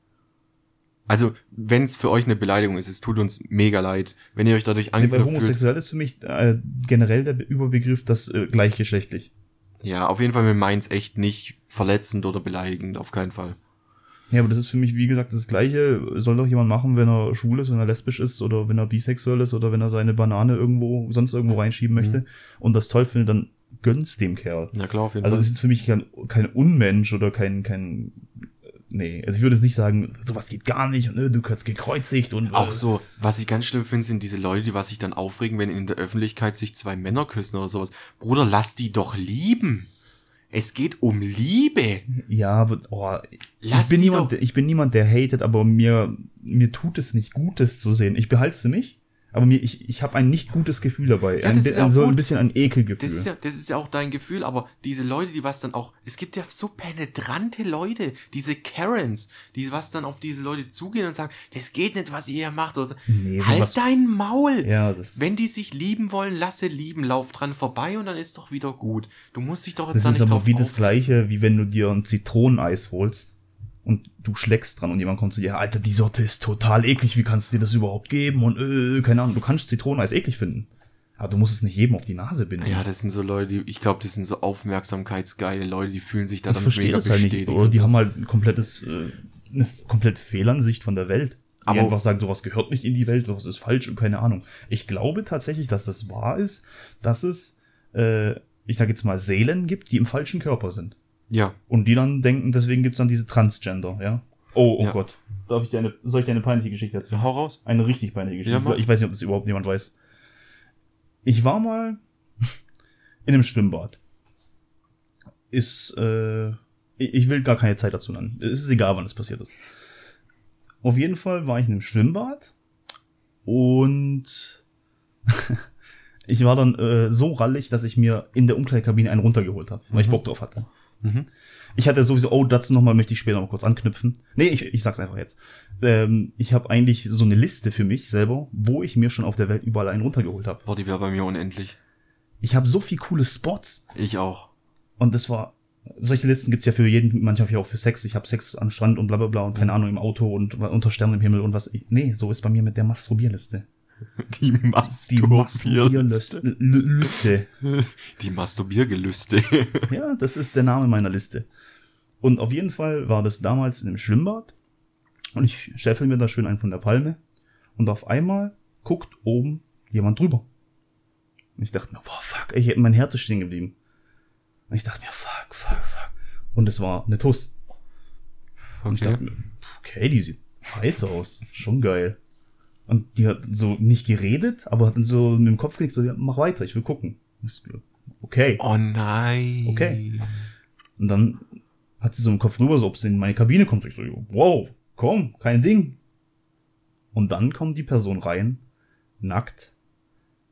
Also, wenn es für euch eine Beleidigung ist, es tut uns mega leid, wenn ihr euch dadurch Nee, angegriffen fühlt. homosexuell ist für mich äh, generell der Überbegriff das äh, gleichgeschlechtlich. Ja, auf jeden Fall, meinen es echt nicht verletzend oder beleidigend, auf keinen Fall. Ja, aber das ist für mich, wie gesagt, das Gleiche. Soll doch jemand machen, wenn er schwul ist, wenn er lesbisch ist oder wenn er bisexuell ist oder wenn er seine Banane irgendwo, sonst irgendwo reinschieben möchte und das toll findet, dann gönn's dem Kerl. Ja, klar, auf jeden Also das Fall. ist jetzt für mich kein, kein Unmensch oder kein, kein, nee, also ich würde jetzt nicht sagen, sowas geht gar nicht und äh, du kannst gekreuzigt und Auch äh, so, was ich ganz schlimm finde, sind diese Leute, die was sich dann aufregen, wenn in der Öffentlichkeit sich zwei Männer küssen oder sowas. Bruder, lass die doch lieben. Es geht um Liebe. Ja, aber oh, Lass ich bin niemand, doch- ich bin niemand, der hatet, aber mir mir tut es nicht gut, das zu sehen. Ich behalte es für mich, aber mir ich ich habe ein nicht gutes Gefühl dabei, Ja, ein, das ist ja ein, so ein gut. bisschen ein Ekelgefühl. Das ist ja, das ist ja auch dein Gefühl, aber diese Leute, die was dann auch, es gibt ja so penetrante Leute, diese Karens, die was dann auf diese Leute zugehen und sagen, das geht nicht, was ihr hier macht, oder so. Nee, halt dein Maul! ja, das Wenn die sich lieben wollen, lasse lieben, lauf dran vorbei und dann ist doch wieder gut. Du musst dich doch jetzt das da ist nicht aber drauf wie das gleiche, wie wenn du dir ein Zitroneneis holst du schlägst dran und jemand kommt zu dir, Alter, die Sorte ist total eklig, wie kannst du dir das überhaupt geben und äh, keine Ahnung, du kannst Zitroneneis eklig finden, aber du musst es nicht jedem auf die Nase binden. Ja, das sind so Leute, die, ich glaube, das sind so aufmerksamkeitsgeile Leute, die fühlen sich da ich dann verstehe mega das halt bestätigt. nicht. Oder die so. haben halt ein komplettes, äh, eine komplette Fehlansicht von der Welt. Die Aber- einfach sagen, sowas gehört nicht in die Welt, sowas ist falsch und keine Ahnung. Ich glaube tatsächlich, dass das wahr ist, dass es, äh, ich sage jetzt mal, Seelen gibt, die im falschen Körper sind. Ja, Und die dann denken, deswegen gibt's dann diese Transgender, ja. Oh, oh Ja. Gott. Darf ich dir eine, soll ich dir eine peinliche Geschichte erzählen? hau raus. Eine richtig peinliche Geschichte. Ja, ich weiß nicht, ob das überhaupt jemand weiß. Ich war mal in einem Schwimmbad. Ist, äh, ich will gar keine Zeit dazu nennen. Es ist egal, wann es passiert ist. Auf jeden Fall war ich in einem Schwimmbad und Ich war dann äh, so rallig, dass ich mir in der Umkleidekabine einen runtergeholt habe, weil ich Bock drauf hatte. Ich hatte sowieso, oh, dazu nochmal möchte ich später noch kurz anknüpfen. Nee, ich, ich sag's einfach jetzt. Ähm, ich habe eigentlich so eine Liste für mich selber, wo ich mir schon auf der Welt überall einen runtergeholt habe. Boah, die wäre bei mir unendlich. Ich habe so viel coole Spots Ich auch. und das war. Solche Listen gibt's ja für jeden, manchmal auch für Sex. Ich habe Sex am Strand und bla bla bla und keine Ahnung im Auto und unter Sternen im Himmel und was. Nee, so ist bei mir mit der Masturbierliste. Die. Liste. Die Masturbiergelüste. Ja, das ist der Name meiner Liste. Und auf jeden Fall war das damals in einem Schwimmbad. Und ich scheffel mir da schön einen von der Palme. Und auf einmal guckt oben jemand drüber. Und ich dachte mir, boah, fuck, ey, mein Herz ist stehen geblieben. Und ich dachte mir, fuck, fuck, fuck. Und es war eine Tuss. Und ich Okay. dachte mir, okay, die sieht heiß aus. Schon geil. Und die hat so nicht geredet, aber hat so mit dem Kopf geknickt, so, ja, mach weiter, ich will gucken. Okay. Oh nein. Okay. Und dann hat sie so im Kopf rüber, so ob sie in meine Kabine kommt. Ich so, wow, komm, kein Ding. Und dann kommt die Person rein, nackt,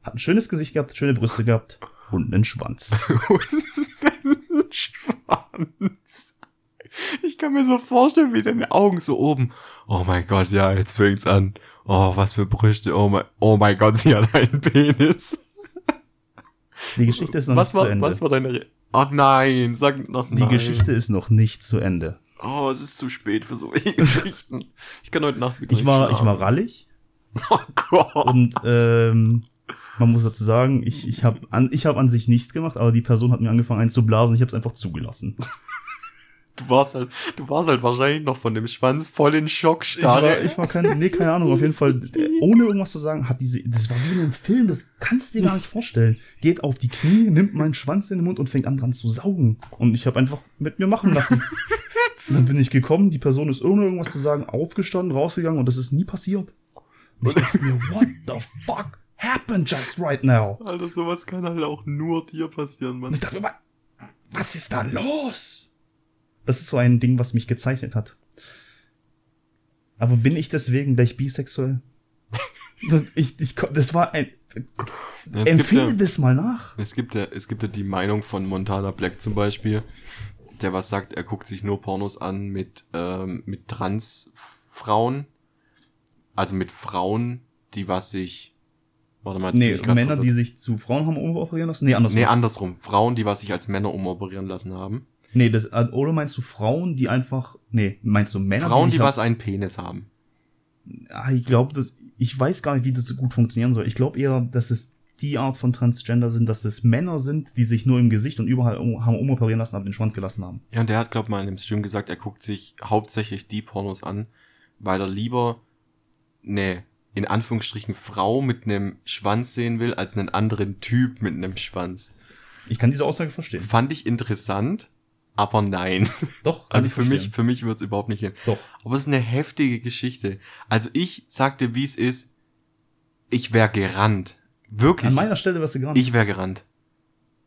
hat ein schönes Gesicht gehabt, schöne Brüste gehabt und einen Schwanz. Schwanz. Ich kann mir so vorstellen, wie deine Augen so oben. Oh mein Gott, ja, jetzt fängt's an. Oh, was für Brüste. Oh mein, oh mein Gott, sie hat einen Penis. Die Geschichte ist noch Was nicht zu war, Ende. was war deine Re Oh nein, sag noch nein. die Geschichte ist noch nicht zu Ende. Oh, es ist zu spät für so Geschichten. Ich kann heute Nacht Ich war, ich war rallig Oh Gott. und ähm, man muss dazu sagen, ich, ich habe an, ich hab an sich nichts gemacht, aber die Person hat mir angefangen einzublasen, ich habe es einfach zugelassen. Du warst halt, du warst halt wahrscheinlich noch von dem Schwanz voll in Ich Schockstarre. war, ich war kein, nee, keine Ahnung, auf jeden Fall, äh, ohne irgendwas zu sagen, hat diese, das war wie in einem Film, das kannst du dir gar nicht vorstellen. Geht auf die Knie, nimmt meinen Schwanz in den Mund und fängt an dran zu saugen. Und ich habe einfach mit mir machen lassen. Und dann bin ich gekommen, die Person ist ohne irgendwas zu sagen aufgestanden, rausgegangen und das ist nie passiert. Und ich dachte mir, what the fuck happened just right now? Alter, sowas kann halt auch nur dir passieren, Und Mann. ich dachte mir, wa- was ist da los? Das ist so ein Ding, was mich gezeichnet hat. Aber bin ich deswegen gleich bisexuell? Das, ich, ich, das war ein. Ja, Empfinde ja, das mal nach. es, gibt ja, es gibt ja die Meinung von Montana Black zum Beispiel, der was sagt, er guckt sich nur Pornos an mit, ähm, mit Transfrauen. Also mit Frauen, die was sich. Warte mal, Nee, Männer, die sich zu Frauen haben umoperieren lassen? Nee, andersrum. Nee, andersrum. Frauen, die was sich als Männer umoperieren lassen haben. Nee, das, äh, oder meinst du Frauen, die einfach. Nee, meinst du Männer? Frauen, die halt- was einen Penis haben. Ah, ich glaube, das. Ich weiß gar nicht, wie das so gut funktionieren soll. Ich glaube eher, dass es die Art von Transgender sind, dass es Männer sind, die sich nur im Gesicht und überall um, haben umoperieren lassen, aber den Schwanz gelassen haben. Ja, und der hat, glaub mal, in dem Stream gesagt, er guckt sich hauptsächlich die Pornos an, weil er lieber ne, in Anführungsstrichen Frau mit einem Schwanz sehen will, als einen anderen Typ mit einem Schwanz. Ich kann diese Aussage verstehen. Fand ich interessant, aber nein. Doch. Also für mich, verstehen. für mich wird's überhaupt nicht hin. Doch. Aber es ist eine heftige Geschichte. Also ich sagte, wie es ist, ich wäre gerannt. Wirklich. An meiner Stelle wärst du gerade. Ich wäre gerannt.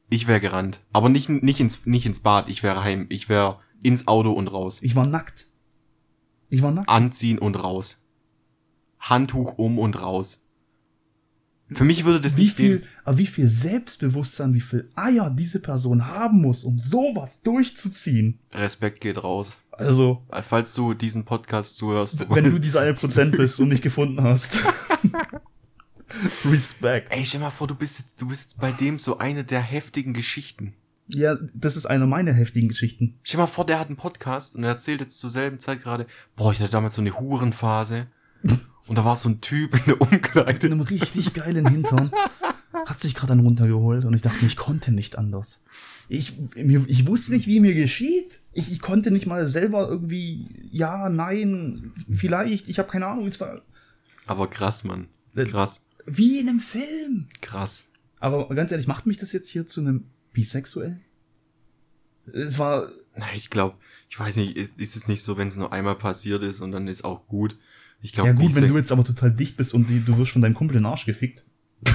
Ich wäre gerannt. Aber nicht, nicht, ins, nicht ins Bad, ich wäre heim. Ich wäre ins Auto und raus. Ich war nackt. Ich war nackt. Anziehen und raus. Handtuch um und raus. Für mich würde das Wie nicht viel, gehen. aber wie viel Selbstbewusstsein, wie viel Eier diese Person haben muss, um sowas durchzuziehen. Respekt geht raus. Also, Als falls du diesen Podcast zuhörst. wenn du dieser eine Prozent bist und nicht gefunden hast. Respekt. Ey, stell mal vor, du bist jetzt, du bist bei dem so eine der heftigen Geschichten. Ja, das ist eine meiner heftigen Geschichten. Stell mal vor, der hat einen Podcast und er erzählt jetzt zur selben Zeit gerade, boah, ich hatte damals so eine Hurenphase. Und da war so ein Typ in der Mit Umkleide. einem richtig geilen Hintern. Hat sich gerade einen runtergeholt und ich dachte ich konnte nicht anders. Ich, mir, ich wusste nicht, wie mir geschieht. Ich, ich konnte nicht mal selber irgendwie, ja, nein, vielleicht, ich habe keine Ahnung. Es war Aber krass, Mann. Äh, Krass. wie in einem Film. Krass. Aber ganz ehrlich, macht mich das jetzt hier zu einem Bisexuell? Es war, Na, ich glaube, ich weiß nicht, ist, ist es nicht so, wenn es nur einmal passiert ist und dann ist auch gut. Ich glaube, ja gut, wenn du jetzt aber total dicht bist und die, du wirst von deinem Kumpel in den Arsch gefickt.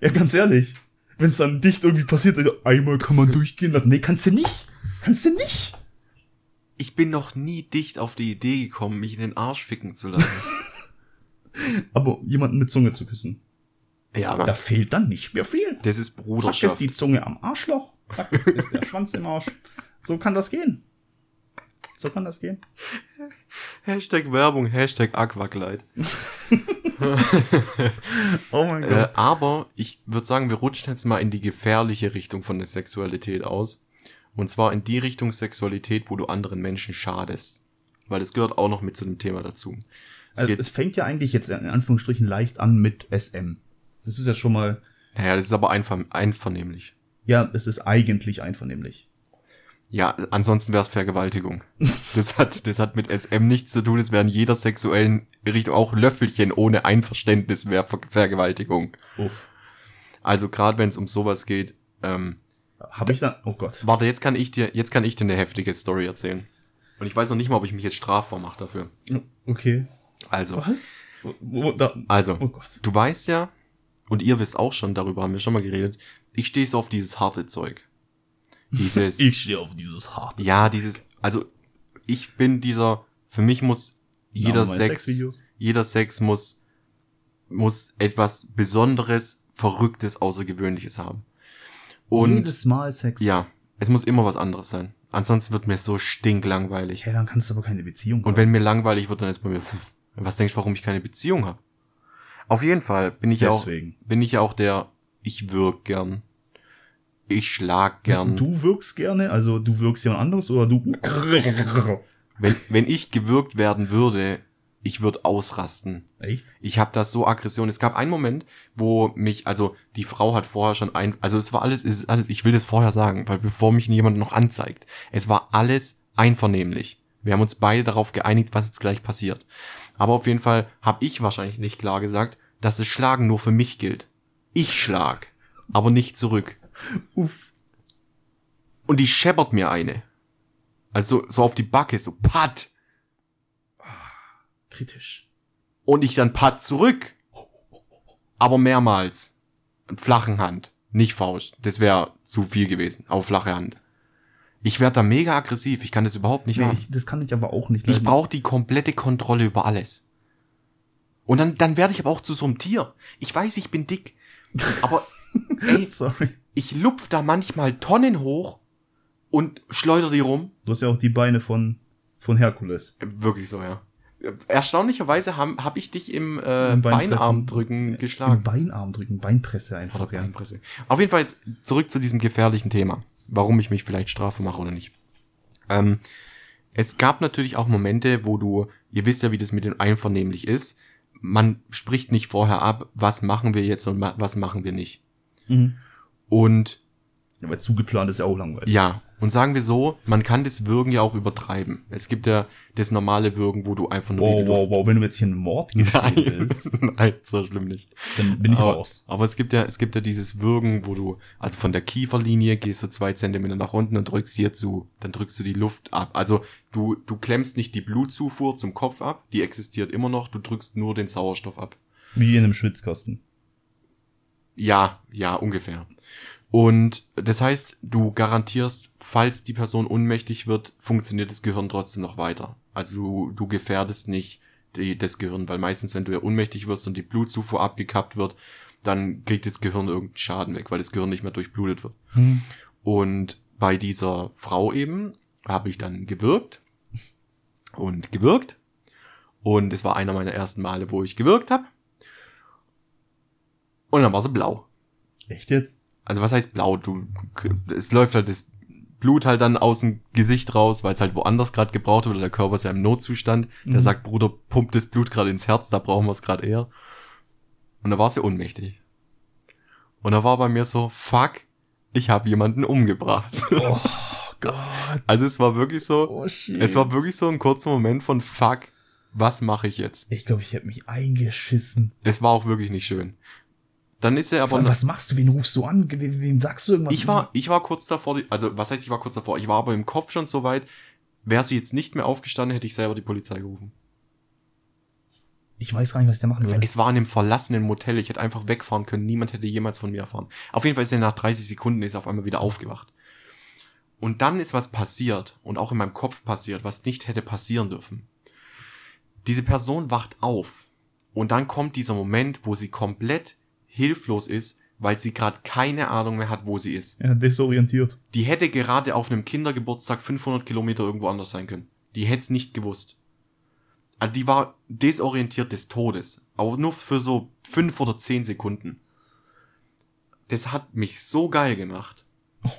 ja, ganz ehrlich. Wenn es dann dicht irgendwie passiert, einmal kann man durchgehen lassen. Nee, kannst du nicht. Kannst du nicht. ich bin noch nie dicht auf die Idee gekommen, mich in den Arsch ficken zu lassen. Aber jemanden mit Zunge zu küssen. Ja, Da aber fehlt dann nicht mehr viel. das ist Zack ist Bruderschaft. die Zunge am Arschloch. Zack ist der Schwanz im Arsch. So kann das gehen. So kann das gehen. Hashtag Werbung, Hashtag Aquakleid. Oh mein Äh, aber ich würde sagen, wir rutschen jetzt mal in die gefährliche Richtung von der Sexualität aus. Und zwar in die Richtung Sexualität, wo du anderen Menschen schadest. Weil das gehört auch noch mit zu dem Thema dazu. Es Also, es fängt ja eigentlich jetzt in Anführungsstrichen leicht an mit SM. Das ist ja schon mal, naja, das ist aber einver einvernehmlich. ja, es ist eigentlich einvernehmlich. Ja, ansonsten wäre es Vergewaltigung. Das hat, das hat mit SM nichts zu tun. Es wäre in jeder sexuellen Richtung auch Löffelchen ohne Einverständnis wäre Ver Vergewaltigung. Uff. Also gerade wenn es um sowas geht. Ähm, Habe ich dann, oh Gott. warte, jetzt kann ich dir, jetzt kann ich dir eine heftige Story erzählen. Und ich weiß noch nicht mal, ob ich mich jetzt strafbar mache dafür. Okay. Also, Was? Wo, da, also, oh Gott. du weißt ja, und ihr wisst auch schon, darüber haben wir schon mal geredet, ich stehe so auf dieses harte Zeug. Dieses, Ich stehe auf dieses harte ja, dieses, also ich bin dieser, für mich muss jeder Sex, Sexvideos. jeder Sex muss, muss etwas Besonderes, Verrücktes, Außergewöhnliches haben. Und Jedes Mal Sex. ja, es muss immer was anderes sein. Ansonsten wird mir so stinklangweilig. Hey, dann kannst du aber keine Beziehung Und wenn mir langweilig wird, dann ist bei mir, pff, was denkst du, warum ich keine Beziehung habe? Auf jeden Fall bin ich ja auch, bin ich ja auch der, ich wirk gern. Ich schlag gern. Du wirkst gerne, also du wirkst jemand anderes oder du. Wenn, wenn ich gewürgt werden würde, ich würde ausrasten. Echt? Ich habe da so Aggression. Es gab einen Moment, wo mich, also die Frau hat vorher schon ein, also es war alles, es ist alles, ich will das vorher sagen, weil bevor mich jemand noch anzeigt, es war alles einvernehmlich. Wir haben uns beide darauf geeinigt, was jetzt gleich passiert. Aber auf jeden Fall habe ich wahrscheinlich nicht klar gesagt, dass das Schlagen nur für mich gilt. Ich schlag, aber nicht zurück. Uff. Und die scheppert mir eine. Also so auf die Backe, so pat. Kritisch. Und ich dann pat zurück. Aber mehrmals. Flachen Hand. Nicht Faust. Das wäre zu viel gewesen. Aber flache Hand. Ich werde da mega aggressiv. Ich kann das überhaupt nicht Nee, haben. ich, das kann ich aber auch nicht. Ich leiden. brauche die komplette Kontrolle über alles. Und dann, dann werde ich aber auch zu so einem Tier. Ich weiß, ich bin dick. Aber ey, Sorry. Ich lupf da manchmal Tonnen hoch und schleuder die rum. Du hast ja auch die Beine von, von Herkules. Wirklich so, ja. Erstaunlicherweise habe hab ich dich im, äh, Im. Beinarmdrücken Im geschlagen. Beinarm drücken, Beinpresse einfach. Oder Ja. Beinpresse. Auf jeden Fall jetzt zurück zu diesem gefährlichen Thema. Warum ich mich vielleicht strafbar mache oder nicht. Ähm, es gab natürlich auch Momente, wo du, ihr wisst ja, wie das mit dem Einvernehmlich ist. Man spricht nicht vorher ab, was machen wir jetzt und was machen wir nicht. Mhm. Und Ja, weil zugeplant ist ja auch langweilig. ja, und sagen wir so, man kann das Würgen ja auch übertreiben. Es gibt ja das normale Würgen, wo du einfach nur Wow, wow, wow, wenn du jetzt hier einen Mord Nein, willst, nein, so schlimm nicht. dann bin ich aber, raus. aber es gibt ja, es gibt ja dieses Würgen, wo du, also von der Kieferlinie gehst du zwei Zentimeter nach unten und drückst hier zu, dann drückst du die Luft ab. Also du, du klemmst nicht die Blutzufuhr zum Kopf ab, die existiert immer noch, du drückst nur den Sauerstoff ab. Wie in einem Schwitzkasten. Ja, ja, ungefähr. Und das heißt, du garantierst, falls die Person ohnmächtig wird, funktioniert das Gehirn trotzdem noch weiter. Also du, du gefährdest nicht die, das Gehirn, weil meistens, wenn du ja ohnmächtig wirst und die Blutzufuhr abgekappt wird, dann kriegt das Gehirn irgendeinen Schaden weg, weil das Gehirn nicht mehr durchblutet wird. Hm. Und bei dieser Frau eben habe ich dann gewirkt und gewirkt. Und es war einer meiner ersten Male, wo ich gewirkt habe. Und dann war sie blau. Echt jetzt? Also was heißt blau? Du, es läuft halt das Blut halt dann aus dem Gesicht raus, weil es halt woanders gerade gebraucht wird. Der Körper ist ja im Notzustand. Der Mhm. sagt, Bruder, pumpt das Blut gerade ins Herz, da brauchen wir es gerade eher. Und da war sie ohnmächtig. Und da war bei mir so, fuck, ich habe jemanden umgebracht. Oh Gott. Also es war wirklich so, Oh es war wirklich so ein kurzer Moment von fuck, was mache ich jetzt? ich glaube, ich hätte mich eingeschissen. Es war auch wirklich nicht schön. Dann ist er aber was machst du? Wen rufst du an? Wem, wem sagst du irgendwas? Ich war, ich war kurz davor, also was heißt, ich war kurz davor? Ich war aber im Kopf schon so weit, wäre sie jetzt nicht mehr aufgestanden, hätte ich selber die Polizei gerufen. Ich weiß gar nicht, was der machen soll. Es war in einem verlassenen Motel, ich hätte einfach wegfahren können, niemand hätte jemals von mir erfahren. Auf jeden Fall ist er nach 30 Sekunden ist er auf einmal wieder aufgewacht. Und dann ist was passiert und auch in meinem Kopf passiert, was nicht hätte passieren dürfen. Diese Person wacht auf und dann kommt dieser Moment, wo sie komplett hilflos ist, weil sie gerade keine Ahnung mehr hat, wo sie ist. Ja, desorientiert. Die hätte gerade auf einem Kindergeburtstag 500 Kilometer irgendwo anders sein können. Die hätte es nicht gewusst. Also die war desorientiert des Todes. Aber nur für so fünf oder zehn Sekunden. Das hat mich so geil gemacht,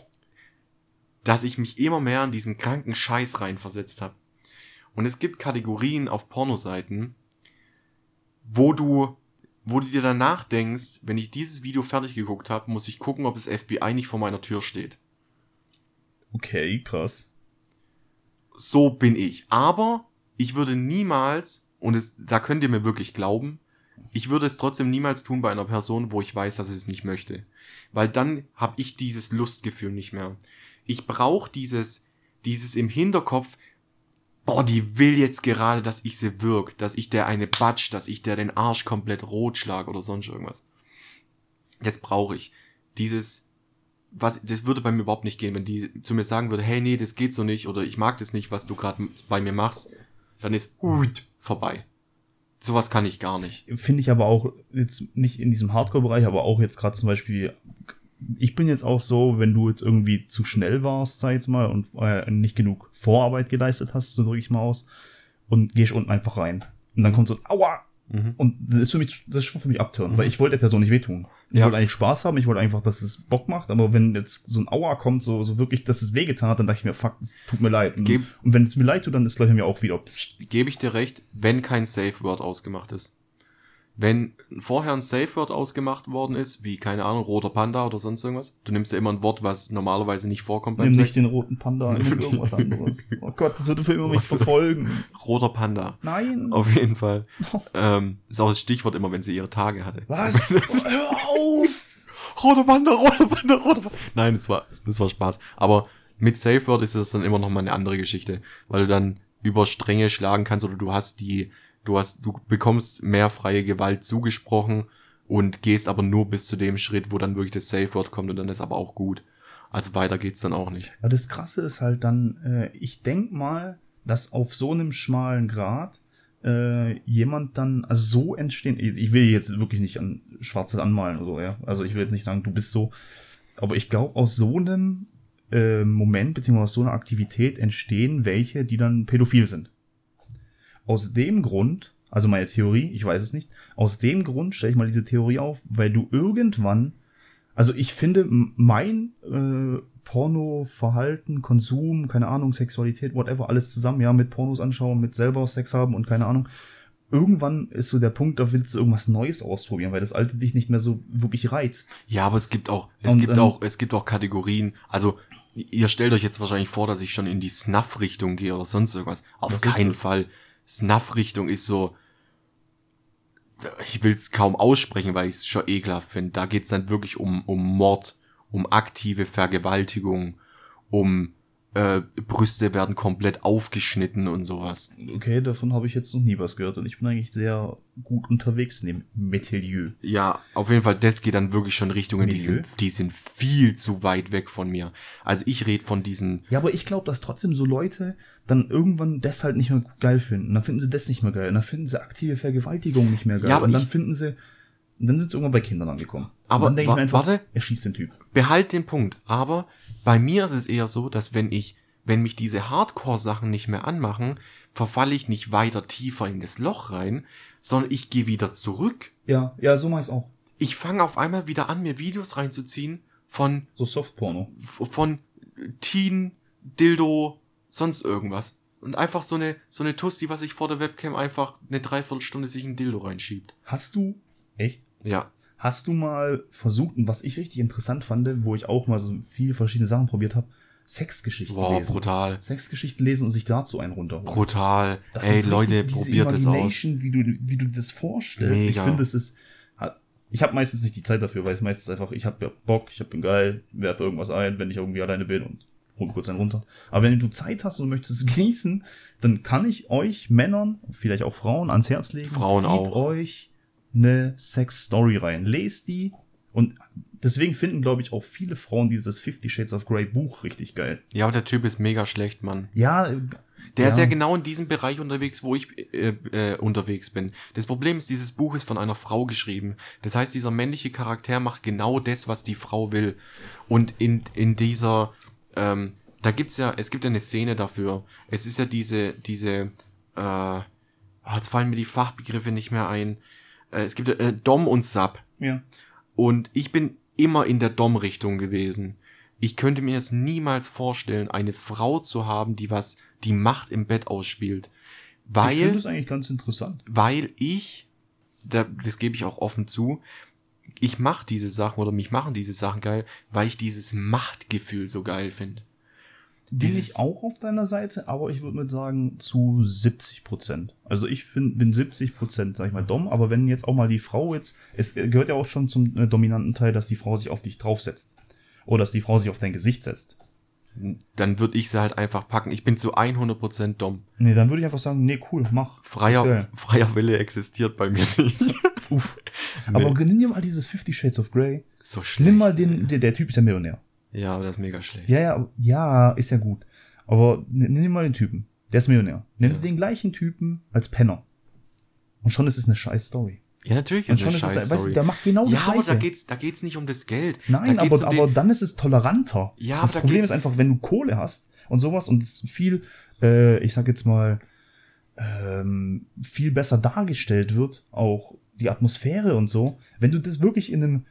dass ich mich immer mehr in diesen kranken Scheiß reinversetzt habe. Und es gibt Kategorien auf Pornoseiten, wo du, wo du dir danach denkst, wenn ich dieses Video fertig geguckt habe, muss ich gucken, ob das FBI nicht vor meiner Tür steht. Okay, krass. So bin ich. Aber ich würde niemals, und es, da könnt ihr mir wirklich glauben, ich würde es trotzdem niemals tun bei einer Person, wo ich weiß, dass ich es nicht möchte. Weil dann habe ich dieses Lustgefühl nicht mehr. Ich brauche dieses, dieses im Hinterkopf, boah, die will jetzt gerade, dass ich sie wirk, dass ich der eine batsch, dass ich der den Arsch komplett rot schlag oder sonst irgendwas. Das brauche ich. Dieses, was, das würde bei mir überhaupt nicht gehen, wenn die zu mir sagen würde, hey, nee, das geht so nicht oder ich mag das nicht, was du gerade bei mir machst, dann ist ut, vorbei. Sowas kann ich gar nicht. Finde ich aber auch jetzt nicht in diesem Hardcore-Bereich, aber auch jetzt gerade zum Beispiel, ich bin jetzt auch so, wenn du jetzt irgendwie zu schnell warst, sag ich jetzt mal, und äh, nicht genug Vorarbeit geleistet hast, so drücke ich mal aus, und gehst unten einfach rein. Und dann kommt so, aua! Mhm. Und das ist für mich, das ist schon für mich abtören, weil ich wollte der Person nicht wehtun. Ich Ja. wollte eigentlich Spaß haben, ich wollte einfach, dass es Bock macht, aber wenn jetzt so ein Aua kommt, so, so wirklich, dass es wehgetan hat, dann dachte ich mir, fuck, es tut mir leid. Und, Geb- und wenn es mir leid tut, dann ist gleich mir auch wieder, Gebe ich dir recht, wenn kein Safe Word ausgemacht ist. Wenn vorher ein Safe Word ausgemacht worden ist, wie, keine Ahnung, roter Panda oder sonst irgendwas, du nimmst ja immer ein Wort, was normalerweise nicht vorkommt beim nimm nicht Sex. den roten Panda, nimm irgendwas anderes. Oh Gott, das würde für immer mich verfolgen. Roter Panda. Nein. Auf jeden Fall. ähm, ist auch das Stichwort immer, wenn sie ihre Tage hatte. Was? Hör auf! Roter Panda, roter Panda, roter Panda. Nein, das war, das war Spaß. Aber mit Safe Word ist das dann immer noch mal eine andere Geschichte, weil du dann über Stränge schlagen kannst oder du hast die, du hast, du bekommst mehr freie Gewalt zugesprochen und gehst aber nur bis zu dem Schritt, wo dann wirklich das Safe Word kommt und dann ist aber auch gut. Also weiter geht's dann auch nicht. Ja, das Krasse ist halt dann, äh, ich denk mal, dass auf so einem schmalen Grad äh, jemand dann, also so entstehen, ich will jetzt wirklich nicht an Schwarzes anmalen oder so, ja. Also ich will jetzt nicht sagen, du bist so, aber ich glaube, aus so einem äh, Moment, beziehungsweise aus so einer Aktivität entstehen welche, die dann pädophil sind. Aus dem Grund, also meine Theorie, ich weiß es nicht, aus dem Grund stelle ich mal diese Theorie auf, weil du irgendwann, also ich finde, mein äh, Pornoverhalten, Konsum, keine Ahnung, Sexualität, whatever, alles zusammen, ja, mit Pornos anschauen, mit selber Sex haben und keine Ahnung. Irgendwann ist so der Punkt, da willst du irgendwas Neues ausprobieren, weil das alte dich nicht mehr so wirklich reizt. Ja, aber es gibt auch, es Und, gibt ähm, auch, es gibt auch Kategorien. Also, ihr stellt euch jetzt wahrscheinlich vor, dass ich schon in die Snuff-Richtung gehe oder sonst irgendwas. Auf keinen? Fall. Snuff-Richtung ist so, ich will es kaum aussprechen, weil ich es schon ekelhaft finde. Da geht's dann wirklich um, um Mord, um aktive Vergewaltigung, um äh, Brüste werden komplett aufgeschnitten und sowas. Okay, davon habe ich jetzt noch nie was gehört und ich bin eigentlich sehr gut unterwegs in dem Metilieu. Ja, auf jeden Fall, das geht dann wirklich schon Richtungen, die sind, die sind viel zu weit weg von mir. Also ich rede von diesen Ja, aber ich glaube, dass trotzdem so Leute dann irgendwann das halt nicht mehr geil finden. Dann finden sie das nicht mehr geil. Und dann finden sie aktive Vergewaltigung nicht mehr geil. Ja, aber und dann finden sie, und dann sind sie irgendwann bei Kindern angekommen. Aber und dann denk wa- ich mir einfach, warte. er schießt den Typ. behalt den Punkt. Aber bei mir ist es eher so, dass wenn ich, wenn mich diese Hardcore-Sachen nicht mehr anmachen, verfalle ich nicht weiter tiefer in das Loch rein, sondern ich gehe wieder zurück. Ja, ja, so mach ich's auch. Ich fange auf einmal wieder an, mir Videos reinzuziehen von, So Softporno. von Teen, Dildo, sonst irgendwas. Und einfach so eine, so eine Tusti, was sich vor der Webcam einfach eine Dreiviertelstunde sich ein Dildo reinschiebt. Hast du, echt? Ja. Hast du mal versucht, und was ich richtig interessant fand, wo ich auch mal so viele verschiedene Sachen probiert habe, Sexgeschichten Boah, lesen. brutal. Sexgeschichten lesen und sich dazu einen runterholen. Brutal. Das Ey, Leute, probiert es aus. Wie du, wie du das vorstellst. Ich Mega. finde, es ist. Ich habe meistens nicht die Zeit dafür, weil es meistens einfach, ich habe ja Bock, ich bin geil, werfe irgendwas ein, wenn ich irgendwie alleine bin und hol kurz einen runter. Aber wenn du Zeit hast und möchtest es genießen, dann kann ich euch Männern, vielleicht auch Frauen, ans Herz legen. Frauen zieht auch. euch eine Sex-Story rein. Lest die und deswegen finden, glaube ich, auch viele Frauen dieses Fifty Shades of Grey Buch richtig geil. Ja, aber der Typ ist mega schlecht, Mann. Ja, Der ist Ja. ja genau in diesem Bereich unterwegs, wo ich äh, äh, unterwegs bin. Das Problem ist, dieses Buch ist von einer Frau geschrieben. Das heißt, dieser männliche Charakter macht genau das, was die Frau will. Und in, in dieser, ähm, da gibt's ja, es gibt ja eine Szene dafür. Es ist ja diese, diese, äh, ah, jetzt fallen mir die Fachbegriffe nicht mehr ein. Äh, es gibt äh, Dom und Sub. Ja. Und ich bin immer in der Dom-Richtung gewesen. Ich könnte mir es niemals vorstellen, eine Frau zu haben, die was, die Macht im Bett ausspielt. Ich finde Weil, das eigentlich ganz interessant. weil ich, da, das gebe ich auch offen zu, ich mache diese Sachen oder mich machen diese Sachen geil, weil ich dieses Machtgefühl so geil finde. Bin ich auch auf deiner Seite, aber ich würde mal sagen zu 70 Prozent. Also ich find, bin 70 Prozent, sag ich mal, dumm, aber wenn jetzt auch mal die Frau jetzt, es gehört ja auch schon zum äh, dominanten Teil, dass die Frau sich auf dich draufsetzt. Oder dass die Frau sich auf dein Gesicht setzt. Dann würde ich sie halt einfach packen. Ich bin zu 100% Dom. Nee, dann würde ich einfach sagen, nee, cool, mach. Freier, freier Wille existiert bei mir nicht. Uff. Aber nimm dir mal dieses Fifty Shades of Grey. so schlecht. Nimm mal den, der, der Typ ist ja Millionär. Ja, aber das ist mega schlecht. Ja, ja, ja, ist ja gut. Aber nimm mal den Typen. Der ist Millionär. Nimm Ja. den gleichen Typen als Penner. Und schon ist es eine scheiß Story. Ja, natürlich Und ist schon eine ist es, scheiß weißt du, Story. der macht genau das ja, aber da Gleiche. geht's, da geht's nicht um das Geld. Nein, da aber, um aber dann ist es toleranter. Ja, das aber da Problem geht's- ist einfach, wenn du Kohle hast und sowas und es viel, äh, ich sag jetzt mal, ähm, viel besser dargestellt wird, auch die Atmosphäre und so, wenn du das wirklich in einem,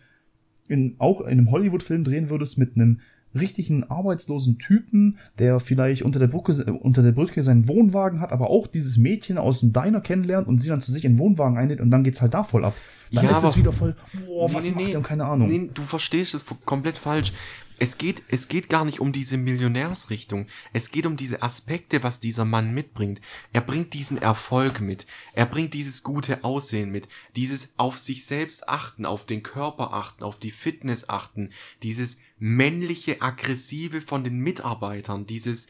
in, auch in einem Hollywood-Film drehen würdest mit einem richtigen arbeitslosen Typen, der vielleicht unter der Brücke, äh, unter der Brücke seinen Wohnwagen hat, aber auch dieses Mädchen aus dem Diner kennenlernt und sie dann zu sich in den Wohnwagen einlädt und dann geht's halt da voll ab. Dann Ja, ist es wieder voll, boah, was Nee, nee, macht nee. der keine Ahnung. Nee, du verstehst es komplett falsch. Es geht, es geht gar nicht um diese Millionärsrichtung. Es geht um diese Aspekte, was dieser Mann mitbringt. Er bringt diesen Erfolg mit. Er bringt dieses gute Aussehen mit. Dieses auf sich selbst achten, auf den Körper achten, auf die Fitness achten. Dieses männliche, aggressive von den Mitarbeitern. Dieses,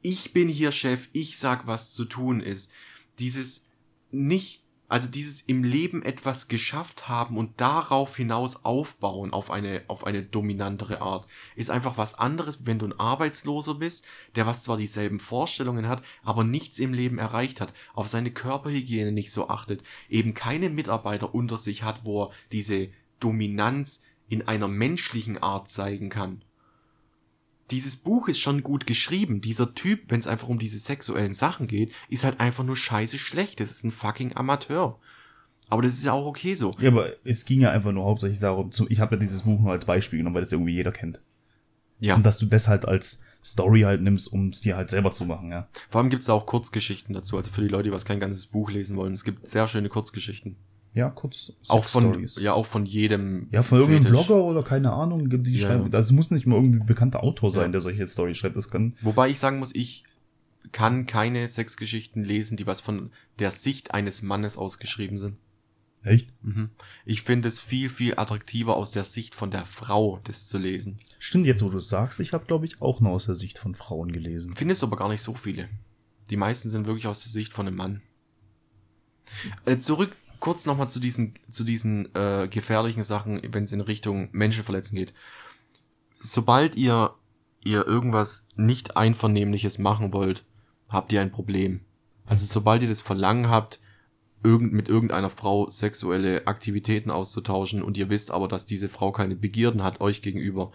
ich bin hier Chef, ich sag, was zu tun ist. Dieses nicht, also dieses im Leben etwas geschafft haben und darauf hinaus aufbauen auf eine, auf eine dominantere Art, ist einfach was anderes, wenn du ein Arbeitsloser bist, der was zwar dieselben Vorstellungen hat, aber nichts im Leben erreicht hat, auf seine Körperhygiene nicht so achtet, eben keine Mitarbeiter unter sich hat, wo er diese Dominanz in einer menschlichen Art zeigen kann dieses Buch ist schon gut geschrieben. Dieser Typ, wenn es einfach um diese sexuellen Sachen geht, ist halt einfach nur scheiße schlecht. Das ist ein fucking Amateur. Aber das ist ja auch okay so. Ja, aber es ging ja einfach nur hauptsächlich darum, zu, ich habe ja dieses Buch nur als Beispiel genommen, weil das irgendwie jeder kennt. Ja. Und dass du das halt als Story halt nimmst, um es dir halt selber zu machen, ja. Vor allem gibt's da auch Kurzgeschichten dazu. Also für die Leute, die was kein ganzes Buch lesen wollen. Es gibt sehr schöne Kurzgeschichten. Ja, kurz Auch von, Stories. ja, auch von jedem. Ja, von irgendeinem Fetisch. Blogger oder keine Ahnung, die Ja, schreiben. es muss nicht mal irgendwie ein bekannter Autor sein, Ja. der solche Storys schreibt. Das kann. Wobei ich sagen muss, ich kann keine Sexgeschichten lesen, die was von der Sicht eines Mannes ausgeschrieben sind. Echt? Mhm. Ich finde es viel, viel attraktiver aus der Sicht von der Frau, das zu lesen. Stimmt, jetzt wo du es sagst, ich habe, glaube ich, auch nur aus der Sicht von Frauen gelesen. Findest du aber gar nicht so viele. Die meisten sind wirklich aus der Sicht von einem Mann. Äh, zurück kurz nochmal zu diesen, zu diesen äh, gefährlichen Sachen, wenn es in Richtung Menschenverletzen geht. Sobald ihr, ihr irgendwas nicht Einvernehmliches machen wollt, habt ihr ein Problem. Also sobald ihr das Verlangen habt, irgend, mit irgendeiner Frau sexuelle Aktivitäten auszutauschen und ihr wisst aber, dass diese Frau keine Begierden hat euch gegenüber,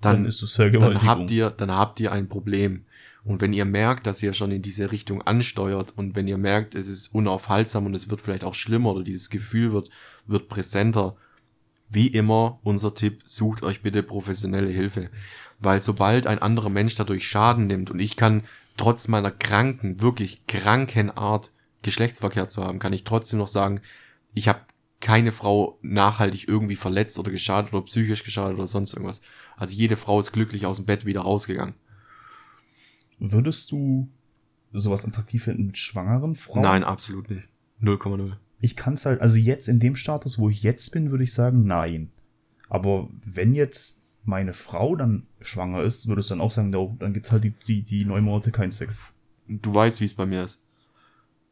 Dann, dann, ist es dann habt ihr, dann habt ihr ein Problem. Und wenn ihr merkt, dass ihr schon in diese Richtung ansteuert und wenn ihr merkt, es ist unaufhaltsam und es wird vielleicht auch schlimmer oder dieses Gefühl wird, wird präsenter, wie immer unser Tipp, sucht euch bitte professionelle Hilfe. Weil sobald ein anderer Mensch dadurch Schaden nimmt und ich kann trotz meiner kranken, wirklich kranken Art Geschlechtsverkehr zu haben, kann ich trotzdem noch sagen, ich habe keine Frau nachhaltig irgendwie verletzt oder geschadet oder psychisch geschadet oder sonst irgendwas. Also jede Frau ist glücklich aus dem Bett wieder rausgegangen. Würdest du sowas attraktiv finden mit schwangeren Frauen? Nein, absolut nicht. 0,0. Ich kann es halt, also jetzt in dem Status, wo ich jetzt bin, würde ich sagen, nein. Aber wenn jetzt meine Frau dann schwanger ist, würdest du dann auch sagen, no, dann gibt's halt die, die, die neun Monate kein Sex. Du weißt, wie es bei mir ist.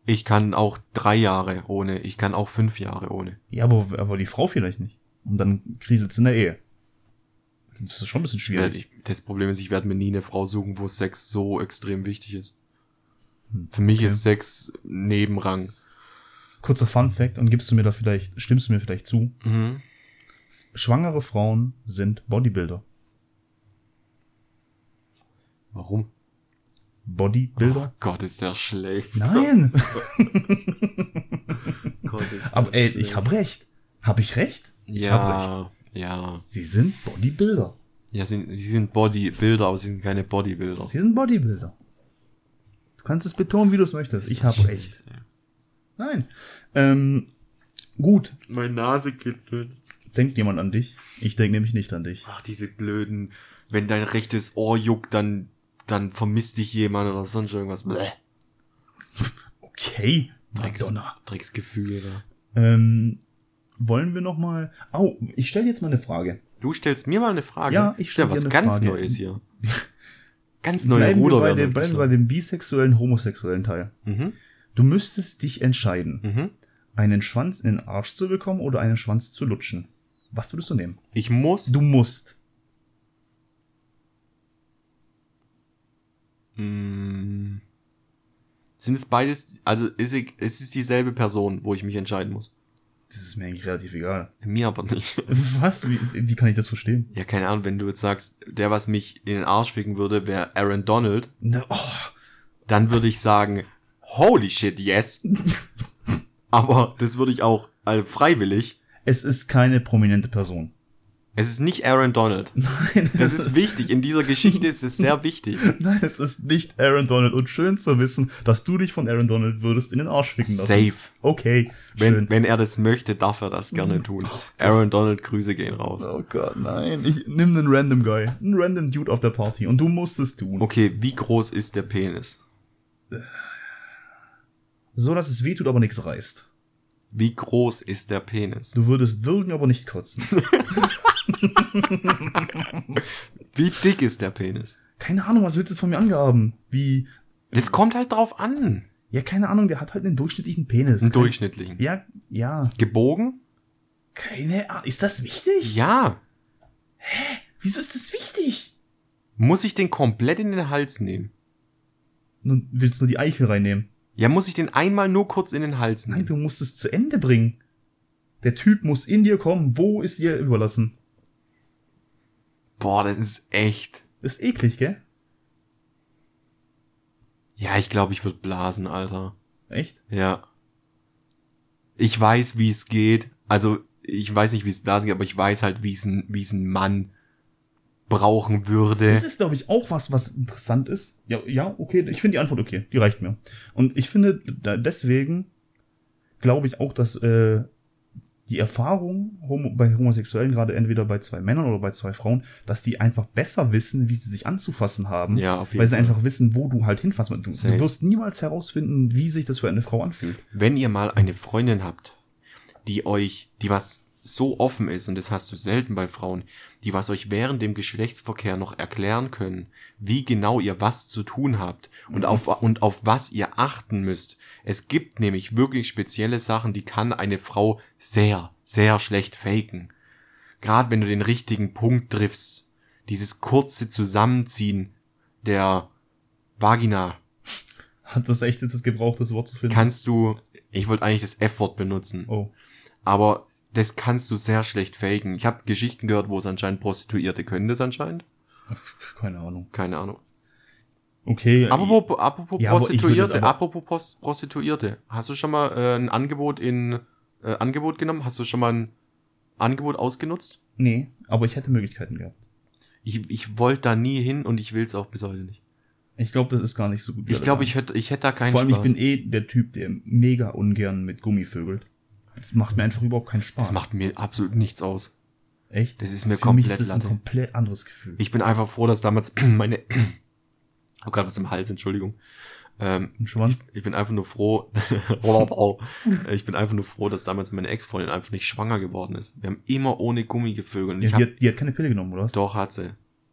Ich kann auch drei Jahre ohne, ich kann auch fünf Jahre ohne. Ja, aber, aber die Frau vielleicht nicht. Und dann kriselt's in der Ehe. Das ist schon ein bisschen schwierig. ich, das Problem ist, ich werde mir nie eine Frau suchen, wo Sex so extrem wichtig ist. Für mich ist Sex Nebenrang. Kurzer Fun Fact und gibst du mir da vielleicht, stimmst du mir vielleicht zu? Schwangere Frauen sind Bodybuilder. Warum? Bodybuilder? Oh Gott, ist der schlecht. Nein! Gott, ist Aber ey, schlecht. ich hab recht. Hab ich recht? Ich hab recht. Ja, ja. Sie sind Bodybuilder. Ja, sie, sie sind Bodybuilder, aber sie sind keine Bodybuilder. Sie sind Bodybuilder. Du kannst es betonen, wie du es möchtest. Ich hab recht. Nein. Ähm, gut. Meine Nase kitzelt. Denkt jemand an dich? Ich denke nämlich nicht an dich. Ach, diese blöden, wenn dein rechtes Ohr juckt, dann, dann vermisst dich jemand oder sonst irgendwas. Bäh. Okay. Drecks, Madonna. Drecksgefühle. Ähm, wollen wir noch mal... Oh, ich stelle jetzt mal eine Frage. Du stellst mir mal eine Frage. Ja, ich Ist ja was ganz Frage. Neues hier. ganz neue Bleiben wir, Ruder bei werden dem, bleiben wir bei dem bisexuellen, homosexuellen Teil. Mhm. Du müsstest dich entscheiden, Mhm. einen Schwanz in den Arsch zu bekommen oder einen Schwanz zu lutschen. Was würdest du nehmen? Ich muss. Du musst. Mm, sind es beides, also ist, ich- ist es dieselbe Person, wo ich mich entscheiden muss? Das ist mir eigentlich relativ egal. Mir aber nicht. Was? Wie, wie kann ich das verstehen? Ja, keine Ahnung, wenn du jetzt sagst, der, was mich in den Arsch ficken würde, wäre Aaron Donald, Na, oh, dann würde ich sagen, holy shit, yes. aber das würde ich auch also freiwillig. es ist keine prominente Person. Es ist nicht Aaron Donald. Nein, Das es ist wichtig. In dieser Geschichte ist es sehr wichtig. Nein, es ist nicht Aaron Donald. Und schön zu wissen, dass du dich von Aaron Donald würdest in den Arsch ficken lassen. Safe. Okay, Wenn, schön. wenn er das möchte, darf er das gerne tun. Aaron Donald, Grüße gehen raus. Oh Gott, nein. Ich nimm einen random Guy. Einen random Dude auf der Party. Und du musst es tun. Okay, wie groß ist der Penis? So, dass es wehtut, aber nichts reißt. Wie groß ist der Penis? Du würdest würgen, aber nicht kotzen. Wie dick ist der Penis? Keine Ahnung, was willst du jetzt von mir angaben? Wie, Jetzt kommt halt drauf an. ja, keine Ahnung, der hat halt einen durchschnittlichen Penis. Einen durchschnittlichen. Ja, ja. Gebogen? Keine Ahnung. Ist das wichtig? Ja. Wieso ist das wichtig? Muss ich den komplett in den Hals nehmen? Nun willst du nur die Eichel reinnehmen. Ja, muss ich den einmal nur kurz in den Hals Nein, nehmen? du musst es zu Ende bringen. Der Typ muss in dir kommen. Wo ist dir überlassen? Boah, das ist echt. Ist eklig, gell? Ja, ich glaube, ich würde blasen, Alter. Echt? Ja. Ich weiß, wie es geht. Also, ich weiß nicht, wie es blasen geht, aber ich weiß halt, wie es ein, wie es ein Mann brauchen würde. Das ist, glaube ich, auch was, was interessant ist. Ja, ja, okay. Ich finde die Antwort okay. Die reicht mir. Und ich finde, deswegen glaube ich auch, dass äh, die Erfahrung bei Homosexuellen, gerade entweder bei zwei Männern oder bei zwei Frauen, dass die einfach besser wissen, wie sie sich anzufassen haben. Ja, auf jeden Weil sie Fall. einfach wissen, wo du halt hinfassen. Du, Safe. du wirst niemals herausfinden, wie sich das für eine Frau anfühlt. Wenn ihr mal eine Freundin habt, die euch, die was so offen ist, und das hast du selten bei Frauen, die was euch während dem Geschlechtsverkehr noch erklären können, wie genau ihr was zu tun habt und auf, und auf was ihr achten müsst. Es gibt nämlich wirklich spezielle Sachen, die kann eine Frau sehr, sehr schlecht faken. Gerade wenn du den richtigen Punkt triffst, dieses kurze Zusammenziehen der Vagina, Hat das echt jetzt das gebrauchtes Wort zu finden? kannst du, ich wollte eigentlich das F-Wort benutzen, oh. aber das kannst du sehr schlecht faken. Ich habe Geschichten gehört, wo es anscheinend Prostituierte können das anscheinend. Keine Ahnung. Keine Ahnung. Okay. Apropos, apropos Ja, Prostituierte, apropos Post Prostituierte. Hast du schon mal äh, ein Angebot in äh, Angebot genommen? Hast du schon mal ein Angebot ausgenutzt? Nee, aber ich hätte Möglichkeiten gehabt. Ich, ich wollte da nie hin und ich will es auch bis heute nicht. Ich glaube, das ist gar nicht so gut. Ich glaube, ich hätte ich hätte da keinen Vor allem, Spaß. ich bin eh der Typ, der mega ungern mit Gummi vögelt. Das macht mir einfach überhaupt keinen Spaß. das macht mir absolut nichts aus. echt. das ist mir Für komplett mich ist das ein Latte. komplett anderes Gefühl. Ich bin einfach froh, dass damals meine Ich hab gerade was im Hals, Entschuldigung. Ähm, Ein Schwanz. ich bin einfach nur froh. ich bin einfach nur froh, dass damals meine Ex-Freundin einfach nicht schwanger geworden ist. Wir haben immer ohne Gummi gevögelt. Und Ja, ich die, hab, hat, die hat keine Pille genommen, oder was? doch hat sie.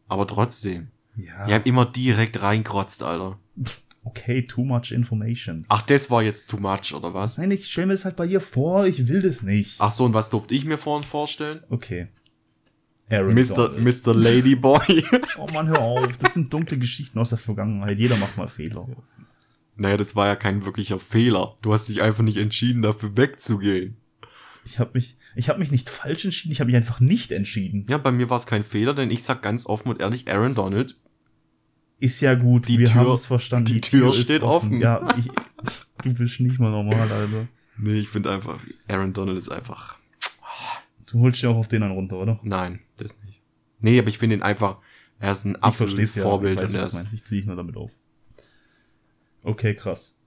Aber trotzdem. Ja. Ich hab immer direkt reinkrotzt, Alter. Okay, too much information. Ach, das war jetzt too much, oder was? Nein, ich stell mir das halt bei ihr vor, ich will das nicht. Ach so, und was durfte ich mir vorhin vorstellen? Okay. Aaron Mr. Mr. Ladyboy. Oh Mann, hör auf. Das sind dunkle Geschichten aus der Vergangenheit. Jeder macht mal Fehler. Naja, das war ja kein wirklicher Fehler. Du hast dich einfach nicht entschieden, dafür wegzugehen. Ich habe mich, ich habe mich nicht falsch entschieden, ich habe mich einfach nicht entschieden. Ja, bei mir war es kein Fehler, denn ich sag ganz offen und ehrlich, Aaron Donald, Ist ja gut, Die wir Tür- haben es verstanden. die Tür steht offen. Ja, ich, du bist nicht mal normal, Alter. nee, ich finde einfach, Aaron Donald ist einfach, Du holst ja auch auf den einen runter, oder? nein, das nicht. Nee, aber ich finde ihn einfach, er ist ein Ich absolutes versteh's ja, Vorbild ich weiß, was. Ich ziehe ich nur damit auf. Okay, krass.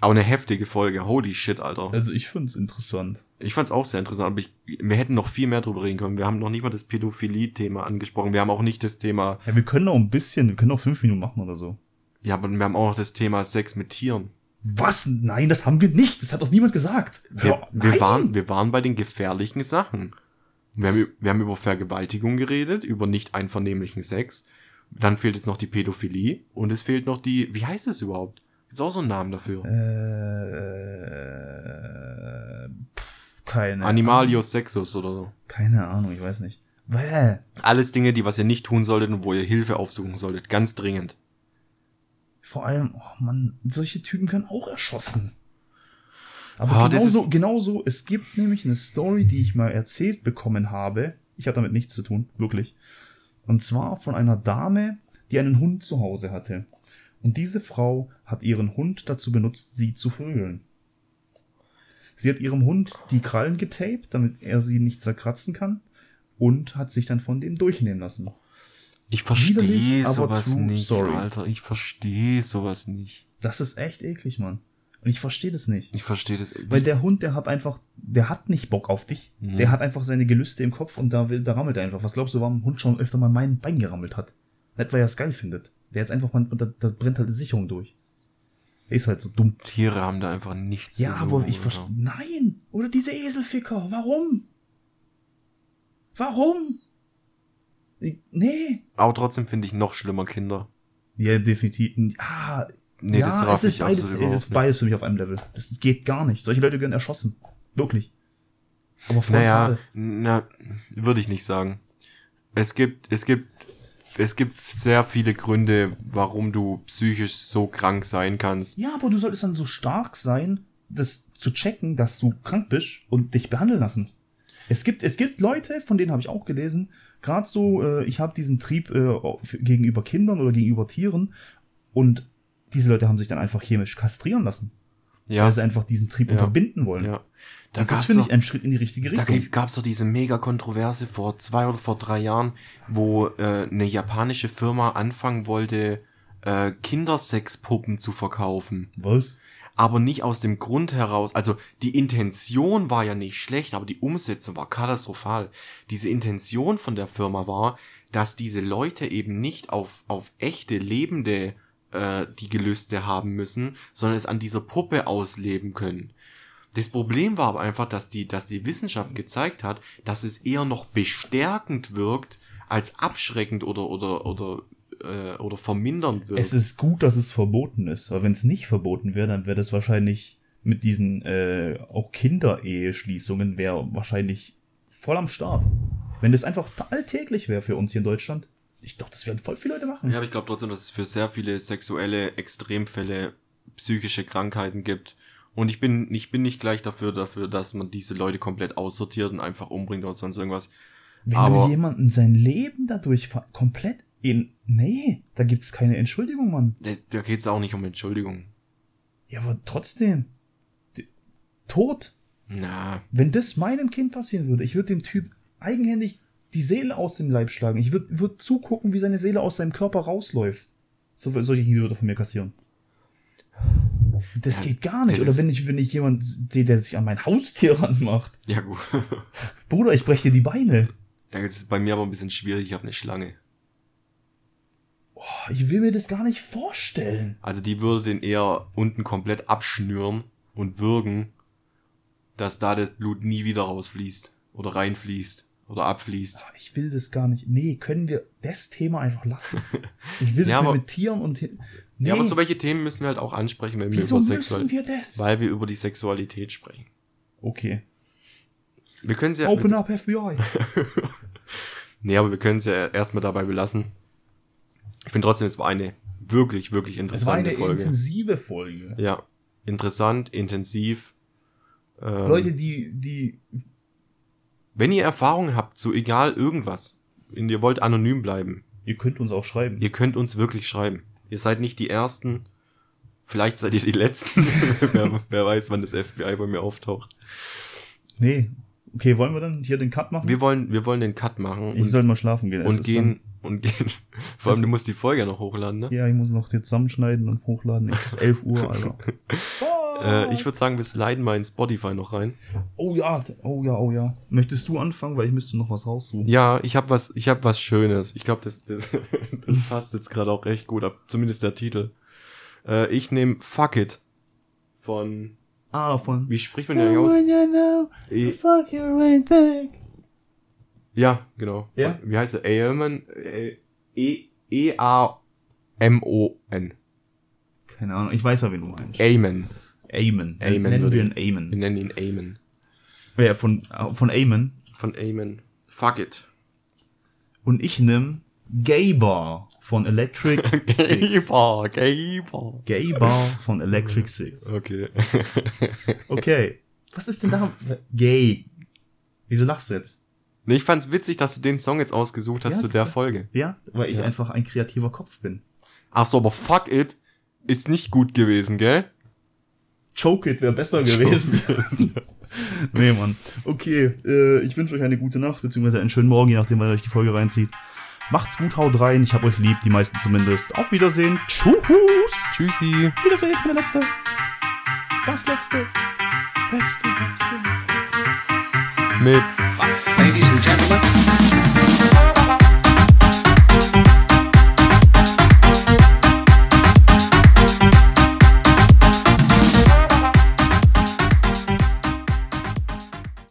aber eine heftige Folge, holy shit, Alter. Also ich find's interessant. Ich fand's auch sehr interessant, aber ich, wir hätten noch viel mehr drüber reden können. Wir haben noch nicht mal das Pädophilie-Thema angesprochen. Wir haben auch nicht das Thema, Ja, wir können auch ein bisschen, wir können auch fünf Minuten machen oder so. ja, aber wir haben auch noch das Thema Sex mit Tieren. Was? Nein, das haben wir nicht. Das hat doch niemand gesagt. Wir, wir, waren, wir waren bei den gefährlichen Sachen. Wir haben, wir haben über Vergewaltigung geredet, über nicht einvernehmlichen Sex. Dann fehlt jetzt noch die Pädophilie und es fehlt noch die, wie heißt es überhaupt? Ist auch so ein Namen dafür. Äh, pff, keine Animalius Sexus oder so. Keine Ahnung, ich weiß nicht. Bäh. Alles Dinge, die was ihr nicht tun solltet und wo ihr Hilfe aufsuchen solltet. Ganz dringend. Vor allem, oh Mann, solche Typen können auch erschossen. Aber Ah, das genauso, genauso, es gibt nämlich eine Story, die ich mal erzählt bekommen habe. Ich habe damit nichts zu tun, wirklich. Und zwar von einer Dame, die einen Hund zu Hause hatte. Und diese Frau hat ihren Hund dazu benutzt, sie zu vögeln. Sie hat ihrem Hund die Krallen getaped, damit er sie nicht zerkratzen kann. Und hat sich dann von dem durchnehmen lassen. Ich verstehe sowas nicht, story. Alter. Ich verstehe sowas nicht. Das ist echt eklig, Mann. Und ich verstehe das nicht. Ich verstehe das. Weil der Hund, der hat einfach, der hat nicht Bock auf dich. Mhm. Der hat einfach seine Gelüste im Kopf und da will, da rammelt er einfach. Was glaubst du, warum ein Hund schon öfter mal mein Bein gerammelt hat? Nicht, weil er es geil findet. Der jetzt einfach mal, da, da brennt halt die Sicherung durch. Ist halt so dumm. Tiere haben da einfach nichts Ja, zu aber suchen, ich verstehe. Nein! Oder diese Eselficker. Warum? Warum? Nee. Aber trotzdem finde ich noch schlimmer Kinder. Ja, definitiv. Ah, Nee, ja, das es ist beides, absolut es überhaupt ist beides für mich auf einem Level. Das, das geht gar nicht. Solche Leute gehören erschossen. Wirklich. Aber Naja, frontal. na, würde ich nicht sagen. Es gibt, es gibt, es gibt sehr viele Gründe, warum du psychisch so krank sein kannst. Ja, aber du solltest dann so stark sein, das zu checken, dass du krank bist und dich behandeln lassen. Es gibt, es gibt Leute, von denen habe ich auch gelesen, gerade so, äh, ich habe diesen Trieb äh, gegenüber Kindern oder gegenüber Tieren und diese Leute haben sich dann einfach chemisch kastrieren lassen, Ja, weil sie einfach diesen Trieb Ja. unterbinden wollen. ja. Da Und das finde ich ein Schritt in die richtige da Richtung. gab's doch diese mega Kontroverse vor zwei oder vor drei Jahren, wo äh, eine japanische Firma anfangen wollte, äh, Kindersexpuppen zu verkaufen. Was? aber nicht aus dem Grund heraus, also die Intention war ja nicht schlecht, aber die Umsetzung war katastrophal. Diese Intention von der Firma war, dass diese Leute eben nicht auf, auf echte Lebende äh, die Gelüste haben müssen, sondern es an dieser Puppe ausleben können. Das Problem war aber einfach, dass die, dass die Wissenschaft gezeigt hat, dass es eher noch bestärkend wirkt, als abschreckend oder, oder, oder, äh, oder vermindernd wirkt. Es ist gut, dass es verboten ist, aber wenn es nicht verboten wäre, dann wäre das wahrscheinlich mit diesen äh, auch Kindereheschließungen wäre wahrscheinlich voll am Start. Wenn das einfach alltäglich wäre für uns hier in Deutschland, ich glaube, das werden voll viele Leute machen. Ja, aber ich glaube trotzdem, dass es für sehr viele sexuelle Extremfälle psychische Krankheiten gibt. Und ich bin, ich bin nicht gleich dafür, dafür, dass man diese Leute komplett aussortiert und einfach umbringt oder sonst irgendwas. Wenn aber- du jemanden sein Leben dadurch komplett in. Nee, da gibt's keine Entschuldigung, Mann. Das, da geht's auch nicht um Entschuldigung. Ja, aber trotzdem. Tod. Na, Wenn das meinem Kind passieren würde, ich würde dem Typ eigenhändig die Seele aus dem Leib schlagen. Ich würde würd zugucken, wie seine Seele aus seinem Körper rausläuft. So, solche Dinge würde von mir kassieren. Das Ja, geht gar nicht. Oder wenn ich, wenn ich jemand sehe, der sich an mein Haustier ranmacht. ja gut. Bruder, ich breche dir die Beine. ja, das ist bei mir aber ein bisschen schwierig. Ich habe eine Schlange. Boah, ich will mir das gar nicht vorstellen. Also die würde den eher unten komplett abschnüren und würgen, dass da das Blut nie wieder rausfließt oder reinfließt oder abfließt. Ich will das gar nicht. Nee, können wir das Thema einfach lassen? Ich will das Ja, mit, aber- mit Tieren und. Nee, Ja, aber so welche Themen müssen wir halt auch ansprechen, wenn wir wieso über müssen Sexualität, wir das? weil wir über die Sexualität sprechen. okay. Wir können es ja, Open up FBI. nee, aber wir können es ja erstmal dabei belassen. Ich finde trotzdem, es war eine wirklich, wirklich Es war eine interessante Folge. intensive Folge. Ja, interessant, intensiv. Ähm, Leute, die, die, wenn ihr Erfahrungen habt zu egal irgendwas, und ihr wollt anonym bleiben, ihr könnt uns auch schreiben. ihr könnt uns wirklich schreiben. Ihr seid nicht die Ersten, vielleicht seid ihr die Letzten. wer, wer weiß, wann das FBI bei mir auftaucht. Nee. Okay, wollen wir dann hier den Cut machen? Wir wollen, wir wollen den Cut machen ich und, soll mal schlafen gehen. Und gehen, und gehen. Vor allem, du musst die Folge ja noch hochladen, ne? Ja, ich muss noch jetzt zusammenschneiden und hochladen. Es ist 11 Uhr, Alter. Äh, ich würde sagen, wir sliden mal in Spotify noch rein. Oh ja, oh ja, oh ja. Möchtest du anfangen, weil ich müsste noch was raussuchen. Ja, ich habe was, ich habe was Schönes. Ich glaube, das, das, das passt jetzt gerade auch recht gut ab. Zumindest der Titel. Äh, ich nehme Fuck It von, Ah, von. wie spricht man den eigentlich aus? E fuck your right back. ja, genau. Ja? Wie heißt er? Amen. Äh, E A M O N. Keine Ahnung, ich weiß ja, wen du meinst. Amen. Amen. Amen Nennen wir ihn jetzt- Wir Amen. nennen ihn Amen. Ja, von, äh, von Amen. Von Amen. Fuck it. Und ich nimm Gay Bar von Electric Six. Gamer, Gamer. Gay Bar von Electric Six. Okay. Okay. Was ist denn da? Gay. Wieso lachst du jetzt? nee, ich fand's witzig, dass du den Song jetzt ausgesucht hast Ja, zu der klar. Folge. Ja, weil ich Ja. einfach ein kreativer Kopf bin. Ach so, aber Fuck it ist nicht gut gewesen, gell? Choke It wäre besser gewesen. nee, Mann. Okay, äh, ich wünsche euch eine gute Nacht, beziehungsweise einen schönen Morgen, je nachdem, wann ihr euch die Folge reinzieht. Macht's gut, haut rein, ich hab euch lieb, die meisten zumindest. Auf Wiedersehen. Tschüss. Tschüssi. Wiedersehen, ich bin der Letzte. Das Letzte. Letzte, Letzte. Mit